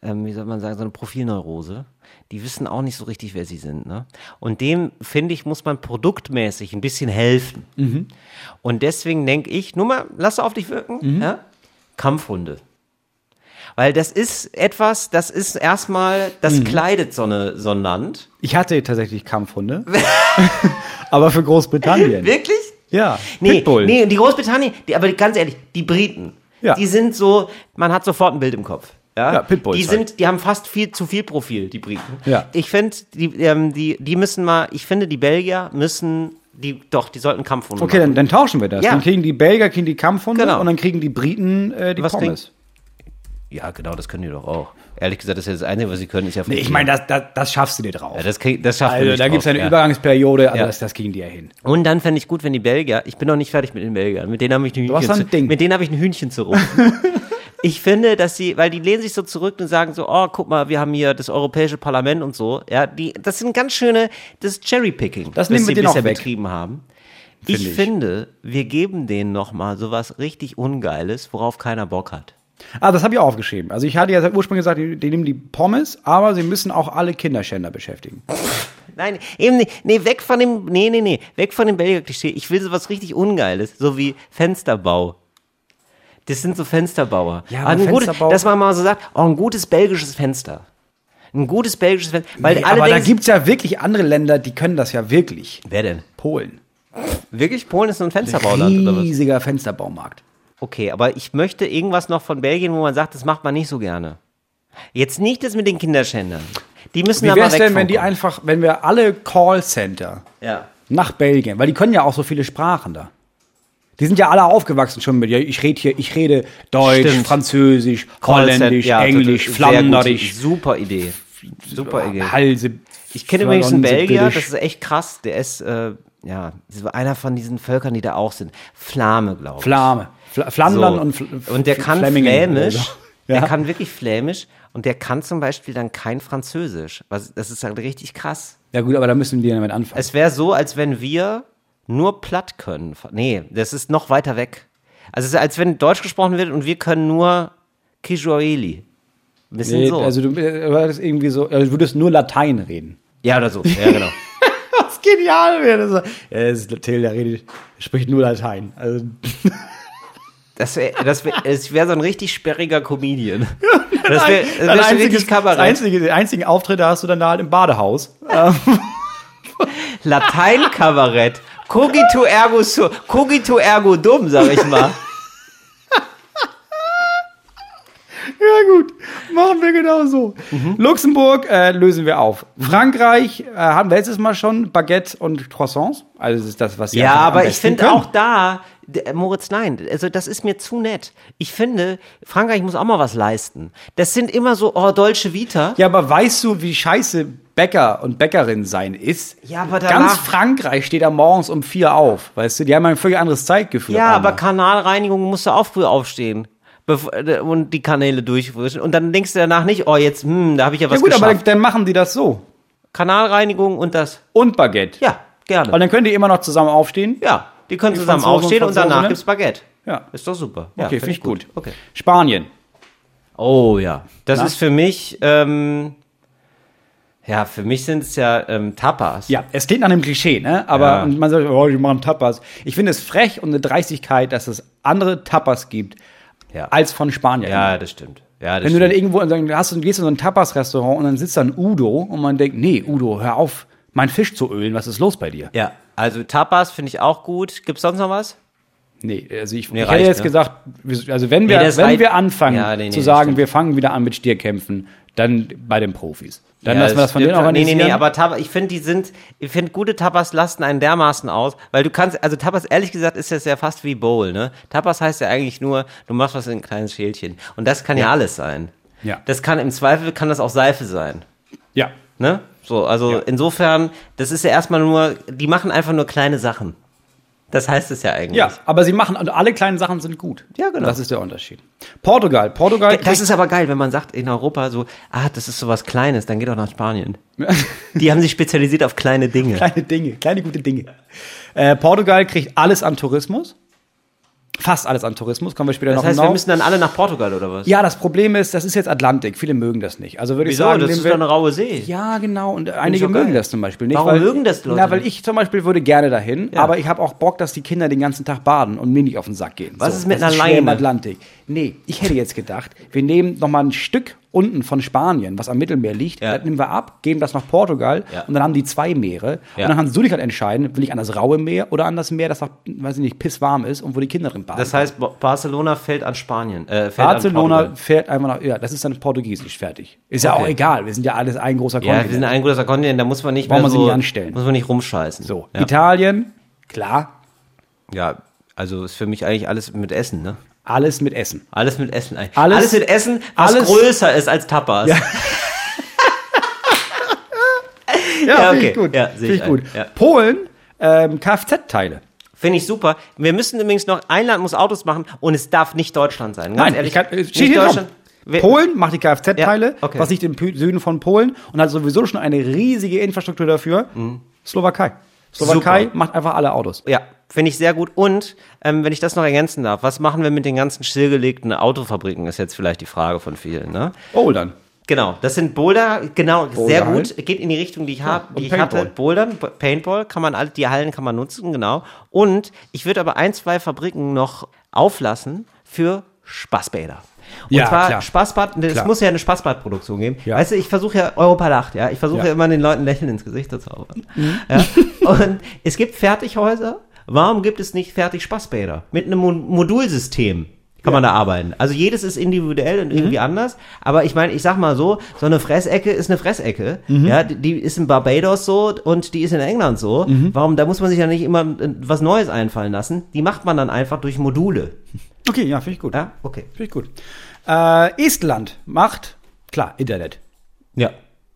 [SPEAKER 1] ähm, wie soll man sagen, so eine Profilneurose. Die wissen auch nicht so richtig, wer sie sind. Ne? Und dem, finde ich, muss man produktmäßig ein bisschen helfen.
[SPEAKER 2] Mhm.
[SPEAKER 1] Und deswegen denke ich, nur mal, lass auf dich wirken,
[SPEAKER 2] Mhm.
[SPEAKER 1] ja? Kampfhunde. Weil das ist etwas, das ist erstmal, das
[SPEAKER 2] Mhm.
[SPEAKER 1] kleidet so, eine, so ein Land.
[SPEAKER 2] Ich hatte tatsächlich Kampfhunde, aber für Großbritannien.
[SPEAKER 1] Wirklich?
[SPEAKER 2] Ja,
[SPEAKER 1] Nee,
[SPEAKER 2] Pitbull.
[SPEAKER 1] nee, die Großbritannien, die, aber ganz ehrlich, die Briten,
[SPEAKER 2] Ja.
[SPEAKER 1] die sind so, man hat sofort ein Bild im Kopf. Ja,
[SPEAKER 2] Ja, Pitbulls
[SPEAKER 1] Die
[SPEAKER 2] halt.
[SPEAKER 1] sind, die haben fast viel zu viel Profil, die Briten.
[SPEAKER 2] Ja.
[SPEAKER 1] Ich finde, die, ähm, die, die müssen mal, ich finde, die Belgier müssen, die, doch, die sollten Kampfhunde
[SPEAKER 2] Okay, dann, dann tauschen wir das.
[SPEAKER 1] Ja.
[SPEAKER 2] Dann kriegen die Belgier kriegen die Kampfhunde
[SPEAKER 1] Genau.
[SPEAKER 2] und dann kriegen die Briten äh, die
[SPEAKER 1] Was
[SPEAKER 2] Pommes.
[SPEAKER 1] Ja, genau, das können die doch auch. Ehrlich gesagt, das ist ja das Einzige, was sie können, ist ja
[SPEAKER 2] Nee, ich meine, das, das, das schaffst du dir drauf.
[SPEAKER 1] ja, das, krieg, das schafft man
[SPEAKER 2] also
[SPEAKER 1] nicht
[SPEAKER 2] da gibt es
[SPEAKER 1] drauf,
[SPEAKER 2] eine
[SPEAKER 1] ja.
[SPEAKER 2] Übergangsperiode, aber
[SPEAKER 1] Ja.
[SPEAKER 2] das, das kriegen die ja hin.
[SPEAKER 1] Und dann fände ich gut, wenn die Belgier, ich bin noch nicht fertig mit den Belgiern, mit denen habe ich ein
[SPEAKER 2] hast
[SPEAKER 1] Hühnchen,
[SPEAKER 2] ein
[SPEAKER 1] zu,
[SPEAKER 2] Ding.
[SPEAKER 1] mit denen habe ich ein Hühnchen zu rufen. ich finde, dass sie, weil die lehnen sich so zurück und sagen so, oh, guck mal, wir haben hier das Europäische Parlament und so. Ja, die, das sind ganz schöne, das Cherrypicking,
[SPEAKER 2] Das wir
[SPEAKER 1] sie bisher betrieben haben.
[SPEAKER 2] Find
[SPEAKER 1] ich,
[SPEAKER 2] ich.
[SPEAKER 1] finde, wir geben denen nochmal sowas richtig Ungeiles, worauf keiner Bock hat.
[SPEAKER 2] Ah, das habe ich auch aufgeschrieben. Also ich hatte ja ursprünglich gesagt, die, die nehmen die Pommes, aber sie müssen auch alle Kinderschänder beschäftigen.
[SPEAKER 1] Nein, eben nicht. Nee, weg von dem, nee, nee, nee, weg von dem Belgier-Klischee. Ich will sowas richtig Ungeiles, so wie Fensterbau. Das sind so Fensterbauer.
[SPEAKER 2] Ja,
[SPEAKER 1] aber
[SPEAKER 2] aber
[SPEAKER 1] ein gutes,
[SPEAKER 2] Fensterbau-
[SPEAKER 1] dass man mal so sagt, oh, ein gutes belgisches Fenster. Ein gutes belgisches Fenster. Weil
[SPEAKER 2] Nee,
[SPEAKER 1] alle
[SPEAKER 2] aber da
[SPEAKER 1] denken,
[SPEAKER 2] gibt es ja wirklich andere Länder, die können das ja wirklich.
[SPEAKER 1] Wer denn?
[SPEAKER 2] Polen.
[SPEAKER 1] Wirklich? Polen ist so ein Fensterbauland oder was?
[SPEAKER 2] Riesiger Fensterbaumarkt.
[SPEAKER 1] Okay, aber ich möchte irgendwas noch von Belgien, wo man sagt, das macht man nicht so gerne. Jetzt nicht das mit den Kinderschändern. Die müssen
[SPEAKER 2] Wie
[SPEAKER 1] da mal
[SPEAKER 2] wär's
[SPEAKER 1] weg
[SPEAKER 2] denn, wenn die einfach, wenn wir alle Callcenter
[SPEAKER 1] Ja.
[SPEAKER 2] nach Belgien, weil die können ja auch so viele Sprachen da. Die sind ja alle aufgewachsen schon mit, ja, ich rede hier, ich rede Deutsch,
[SPEAKER 1] Stimmt.
[SPEAKER 2] Französisch, Holländisch,
[SPEAKER 1] Ja,
[SPEAKER 2] Englisch. Flanderisch,
[SPEAKER 1] Super Idee. Super Idee.
[SPEAKER 2] Halse.
[SPEAKER 1] Ich kenne übrigens einen Belgier, das ist echt krass. Der ist, äh, ja, einer von diesen Völkern, die da auch sind. Flame, glaube ich.
[SPEAKER 2] Flame. Fla Flandern
[SPEAKER 1] So.
[SPEAKER 2] und Fl
[SPEAKER 1] Und der kann
[SPEAKER 2] Flemmingen oder
[SPEAKER 1] Flämisch.
[SPEAKER 2] so.
[SPEAKER 1] Der
[SPEAKER 2] Ja.
[SPEAKER 1] kann wirklich Flämisch. Und der kann zum Beispiel dann kein Französisch. Was, das ist halt richtig krass.
[SPEAKER 2] Ja gut, aber da müssen wir damit anfangen.
[SPEAKER 1] Es wäre so, als wenn wir nur platt können. Nee, das ist noch weiter weg. Also es ist, als wenn Deutsch gesprochen wird und wir können nur Kijueli. Ein bisschen
[SPEAKER 2] Nee,
[SPEAKER 1] so.
[SPEAKER 2] Also du äh, würdest irgendwie so, also du würdest nur Latein reden.
[SPEAKER 1] ja, oder so. Ja, genau.
[SPEAKER 2] Was genial wäre. Das ja, das ist Till, der redet, der spricht nur Latein. Also,
[SPEAKER 1] Das wäre das wär, es wär so ein richtig sperriger Comedian. Das wäre das wär so
[SPEAKER 2] einziges, das
[SPEAKER 1] Kabarett.
[SPEAKER 2] einzige, den einzigen Auftritt hast du dann da halt im Badehaus.
[SPEAKER 1] Latein-Kabarett. Cogito ergo su, cogito ergo dum, sag ich mal.
[SPEAKER 2] Ja, gut. Machen wir genau so.
[SPEAKER 1] Mhm.
[SPEAKER 2] Luxemburg äh, lösen wir auf. Frankreich äh, haben wir letztes Mal schon Baguette und Croissants. Also das ist das, was sie
[SPEAKER 1] Ja, aber ich finde auch da, Moritz, nein, also das ist mir zu nett. Ich finde, Frankreich muss auch mal was leisten. Das sind immer so, oh, Dolce Vita.
[SPEAKER 2] Ja, aber weißt du, wie scheiße Bäcker und Bäckerin sein ist?
[SPEAKER 1] Ja, aber
[SPEAKER 2] Ganz
[SPEAKER 1] danach-
[SPEAKER 2] Frankreich steht da morgens um vier auf. Weißt du, die haben ein völlig anderes Zeitgefühl.
[SPEAKER 1] Ja, aber. Kanalreinigung musst du auch früh aufstehen. äh, Und die Kanäle durchwischen. Und dann denkst du danach nicht, oh, jetzt, hm, da habe ich ja was
[SPEAKER 2] Ja gut, aber
[SPEAKER 1] geschafft.
[SPEAKER 2] dann machen die das so.
[SPEAKER 1] Kanalreinigung und das.
[SPEAKER 2] Und Baguette.
[SPEAKER 1] Ja, gerne.
[SPEAKER 2] Und dann können die immer noch zusammen aufstehen.
[SPEAKER 1] ja, die können
[SPEAKER 2] Die
[SPEAKER 1] zusammen aufstehen und danach
[SPEAKER 2] Franzosinnen?
[SPEAKER 1] gibt's Baguette.
[SPEAKER 2] Ja.
[SPEAKER 1] Ist doch super. Ja,
[SPEAKER 2] Okay,
[SPEAKER 1] find
[SPEAKER 2] finde ich gut.
[SPEAKER 1] Okay.
[SPEAKER 2] Spanien.
[SPEAKER 1] Oh ja, das
[SPEAKER 2] Na?
[SPEAKER 1] ist für mich, ähm, ja, für mich sind es ja ähm, Tapas.
[SPEAKER 2] Ja, es klingt nach einem Klischee, ne? Aber
[SPEAKER 1] Ja.
[SPEAKER 2] man sagt, oh, die machen Tapas. Ich finde es frech und eine Dreistigkeit, dass es andere Tapas gibt
[SPEAKER 1] Ja.
[SPEAKER 2] als von Spaniern.
[SPEAKER 1] Ja, das stimmt. Ja, das
[SPEAKER 2] Wenn du dann
[SPEAKER 1] stimmt.
[SPEAKER 2] irgendwo dann hast du gehst in so ein Tapas-Restaurant und dann sitzt da ein Udo und man denkt, nee, Udo, hör auf, meinen Fisch zu ölen, was ist los bei dir?
[SPEAKER 1] ja, also Tapas finde ich auch gut. Gibt's sonst noch was?
[SPEAKER 2] Nee, also ich,
[SPEAKER 1] Nee,
[SPEAKER 2] ich
[SPEAKER 1] reicht,
[SPEAKER 2] hätte jetzt
[SPEAKER 1] ne?
[SPEAKER 2] gesagt, also wenn wir,
[SPEAKER 1] Nee,
[SPEAKER 2] wenn
[SPEAKER 1] reicht.
[SPEAKER 2] wir anfangen
[SPEAKER 1] Ja, nee,
[SPEAKER 2] zu sagen,
[SPEAKER 1] stimmt.
[SPEAKER 2] wir fangen wieder an mit Stierkämpfen, dann bei den Profis. Dann
[SPEAKER 1] Ja,
[SPEAKER 2] lassen wir das von denen organisieren.
[SPEAKER 1] Nee, nee, nee, aber Tapas, ich finde, die sind, ich finde, gute Tapas lasten einen dermaßen aus, weil du kannst, also Tapas, ehrlich gesagt, ist das ja fast wie Bowl, ne? Tapas heißt ja eigentlich nur, du machst was in ein kleines Schälchen. Und das kann ja, alles sein.
[SPEAKER 2] Ja.
[SPEAKER 1] Das kann, im Zweifel kann das auch Seife sein.
[SPEAKER 2] ja.
[SPEAKER 1] Ne? So, also
[SPEAKER 2] Ja.
[SPEAKER 1] insofern, das ist ja erstmal nur, die machen einfach nur kleine Sachen. Das heißt es ja eigentlich.
[SPEAKER 2] Ja, aber sie machen, und alle kleinen Sachen sind gut.
[SPEAKER 1] Ja, genau.
[SPEAKER 2] Das ist der Unterschied. Portugal. Portugal.
[SPEAKER 1] Das ist aber geil, wenn man sagt in Europa so, ah, das ist sowas Kleines, dann geht doch nach Spanien. Die haben sich spezialisiert auf kleine Dinge.
[SPEAKER 2] kleine Dinge, kleine gute Dinge. Äh, Portugal kriegt alles an Tourismus. Fast alles an Tourismus, kommen wir später
[SPEAKER 1] Das
[SPEAKER 2] noch
[SPEAKER 1] heißt, wir
[SPEAKER 2] hinaus.
[SPEAKER 1] müssen dann alle nach Portugal oder was?
[SPEAKER 2] Ja, das Problem ist, das ist jetzt Atlantik. Viele mögen das nicht. Also würde ich
[SPEAKER 1] Wieso?
[SPEAKER 2] sagen,
[SPEAKER 1] das ist
[SPEAKER 2] wir-
[SPEAKER 1] doch eine raue See.
[SPEAKER 2] Ja, genau. Und einige
[SPEAKER 1] doch geil.
[SPEAKER 2] mögen das zum Beispiel nicht.
[SPEAKER 1] Warum
[SPEAKER 2] weil,
[SPEAKER 1] mögen das Leute
[SPEAKER 2] Na, weil ich zum Beispiel würde gerne dahin,
[SPEAKER 1] Ja.
[SPEAKER 2] aber ich habe auch Bock, dass die Kinder den ganzen Tag baden und mir nicht auf den Sack gehen.
[SPEAKER 1] Was ist mit einer
[SPEAKER 2] schwer im
[SPEAKER 1] Leine?
[SPEAKER 2] Atlantik. Nee, ich hätte jetzt gedacht, wir nehmen noch mal ein Stück unten von Spanien, was am Mittelmeer liegt,
[SPEAKER 1] Ja.
[SPEAKER 2] das nehmen wir ab, geben das nach Portugal
[SPEAKER 1] Ja.
[SPEAKER 2] und dann haben die zwei Meere.
[SPEAKER 1] Ja.
[SPEAKER 2] Und dann kannst du dich halt entscheiden, will ich an das raue Meer oder an das Meer, das noch, weiß ich nicht, pisswarm ist und wo die Kinder drin baden.
[SPEAKER 1] Das heißt, Barcelona fällt an Spanien. Äh, fällt
[SPEAKER 2] Barcelona
[SPEAKER 1] An
[SPEAKER 2] fährt einfach nach, ja, das ist dann Portugiesisch fertig. Ist ja
[SPEAKER 1] Okay.
[SPEAKER 2] auch egal, wir sind ja alles ein großer
[SPEAKER 1] ja,
[SPEAKER 2] Kontinent.
[SPEAKER 1] wir sind ein großer Kontinent, da muss man nicht
[SPEAKER 2] Braucht
[SPEAKER 1] mehr
[SPEAKER 2] man
[SPEAKER 1] so,
[SPEAKER 2] nicht anstellen.
[SPEAKER 1] Muss man nicht rumscheißen.
[SPEAKER 2] so,
[SPEAKER 1] Ja.
[SPEAKER 2] Italien, klar,
[SPEAKER 1] ja, also ist für mich eigentlich alles mit Essen, ne?
[SPEAKER 2] Alles mit Essen.
[SPEAKER 1] Alles mit Essen eigentlich.
[SPEAKER 2] Alles-
[SPEAKER 1] Alles, mit Essen, was
[SPEAKER 2] alles-
[SPEAKER 1] größer ist als Tapas. Ja. Ja,
[SPEAKER 2] finde
[SPEAKER 1] okay.
[SPEAKER 2] ich gut.
[SPEAKER 1] Ja, ich
[SPEAKER 2] ich gut.
[SPEAKER 1] Ja.
[SPEAKER 2] Polen, ähm, Kfz-Teile.
[SPEAKER 1] Finde ich super. Wir müssen übrigens noch, ein Land muss Autos machen und es darf nicht Deutschland sein. Ganz
[SPEAKER 2] Nein,
[SPEAKER 1] ehrlich.
[SPEAKER 2] ich kann, äh,
[SPEAKER 1] nicht Deutschland. Wir-
[SPEAKER 2] Polen macht die Kfz-Teile,
[SPEAKER 1] Ja, okay.
[SPEAKER 2] was liegt im Süden von Polen und hat sowieso schon eine riesige Infrastruktur dafür. Slowakei. Slowakei.
[SPEAKER 1] Super.
[SPEAKER 2] macht einfach alle Autos.
[SPEAKER 1] Ja, finde ich sehr gut. Und, ähm, wenn ich das noch ergänzen darf, was machen wir mit den ganzen stillgelegten Autofabriken, ist jetzt vielleicht die Frage von vielen. Ne?
[SPEAKER 2] Dann.
[SPEAKER 1] Genau, das sind Boulder, genau, sehr
[SPEAKER 2] Boulder
[SPEAKER 1] gut, geht in die Richtung, die ich, hab,
[SPEAKER 2] und
[SPEAKER 1] die ich
[SPEAKER 2] Paintball.
[SPEAKER 1] hatte. Bouldern, Paintball, kann man alle, die Hallen kann man nutzen, genau. Und ich würde aber ein, zwei Fabriken noch auflassen für Spaßbäder. Und
[SPEAKER 2] Ja,
[SPEAKER 1] zwar
[SPEAKER 2] klar.
[SPEAKER 1] Spaßbad, es
[SPEAKER 2] Klar.
[SPEAKER 1] muss ja eine Spaßbadproduktion geben.
[SPEAKER 2] Ja.
[SPEAKER 1] Weißt du, ich versuche ja, Europa lacht, ja. Ich versuche
[SPEAKER 2] Ja.
[SPEAKER 1] ja. immer den Leuten Lächeln ins Gesicht zu zaubern.
[SPEAKER 2] Mhm.
[SPEAKER 1] Ja? Und es gibt Fertighäuser. Warum gibt es nicht fertig Spaßbäder? Mit einem Mo Modulsystem kann man da arbeiten. Also jedes ist individuell und irgendwie
[SPEAKER 2] Mhm.
[SPEAKER 1] anders. Aber ich meine, ich sag mal so, so eine Fressecke ist eine Fressecke.
[SPEAKER 2] Mhm.
[SPEAKER 1] Ja, die, die ist in Barbados so und die ist in England so.
[SPEAKER 2] Mhm.
[SPEAKER 1] Warum, da muss man sich ja nicht immer äh, was Neues einfallen lassen. Die macht man dann einfach durch Module.
[SPEAKER 2] Okay, ja, finde ich gut.
[SPEAKER 1] Ja, okay.
[SPEAKER 2] Finde ich gut. Äh, Estland macht, klar, Internet.
[SPEAKER 1] Ja.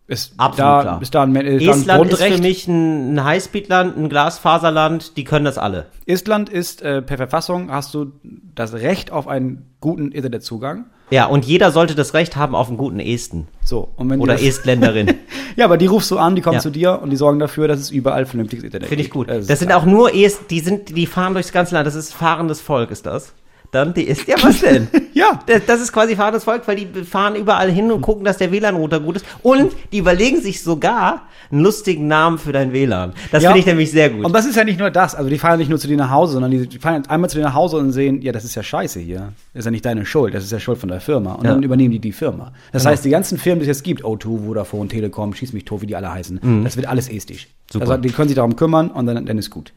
[SPEAKER 2] Ist
[SPEAKER 1] Absolut
[SPEAKER 2] da,
[SPEAKER 1] klar.
[SPEAKER 2] Ist da ein, ist da ein
[SPEAKER 1] Estland ist für mich ein, ein Highspeedland, ein Glasfaserland, die können das alle.
[SPEAKER 2] Estland ist äh, per Verfassung hast du das Recht auf einen guten Internetzugang.
[SPEAKER 1] Ja, und jeder sollte das Recht haben auf einen guten Esten.
[SPEAKER 2] So, und wenn
[SPEAKER 1] Oder
[SPEAKER 2] das-
[SPEAKER 1] Estländerin.
[SPEAKER 2] Ja, aber die rufst du an, die kommen
[SPEAKER 1] Ja.
[SPEAKER 2] zu dir und die sorgen dafür, dass es überall vernünftiges Internet
[SPEAKER 1] Finde ich
[SPEAKER 2] gibt.
[SPEAKER 1] gut.
[SPEAKER 2] ist
[SPEAKER 1] Das sind
[SPEAKER 2] klar.
[SPEAKER 1] auch nur Est, die sind, die fahren durchs ganze Land. Das ist fahrendes Volk, ist das. Dann die ist, ja, was denn?
[SPEAKER 2] Ja.
[SPEAKER 1] Das, das ist quasi fahrendes Volk, weil die fahren überall hin und gucken, dass der WLAN-Router gut ist. Und die überlegen sich sogar einen lustigen Namen für dein WLAN. Das
[SPEAKER 2] Ja.
[SPEAKER 1] finde ich nämlich sehr gut.
[SPEAKER 2] Und das ist ja nicht nur das. Also die fahren nicht nur zu dir nach Hause, sondern die, die fahren einmal zu dir nach Hause und sehen, ja, das ist ja scheiße hier. Das ist ja nicht deine Schuld, das ist ja Schuld von der Firma. Und
[SPEAKER 1] Ja.
[SPEAKER 2] dann übernehmen die die Firma. Das heißt, die ganzen Firmen, die es jetzt gibt, O2, Vodafone, Telekom, Schieß mich tot, wie die alle heißen, das wird alles estisch.
[SPEAKER 1] Super.
[SPEAKER 2] Also die können sich darum kümmern und dann, dann ist gut.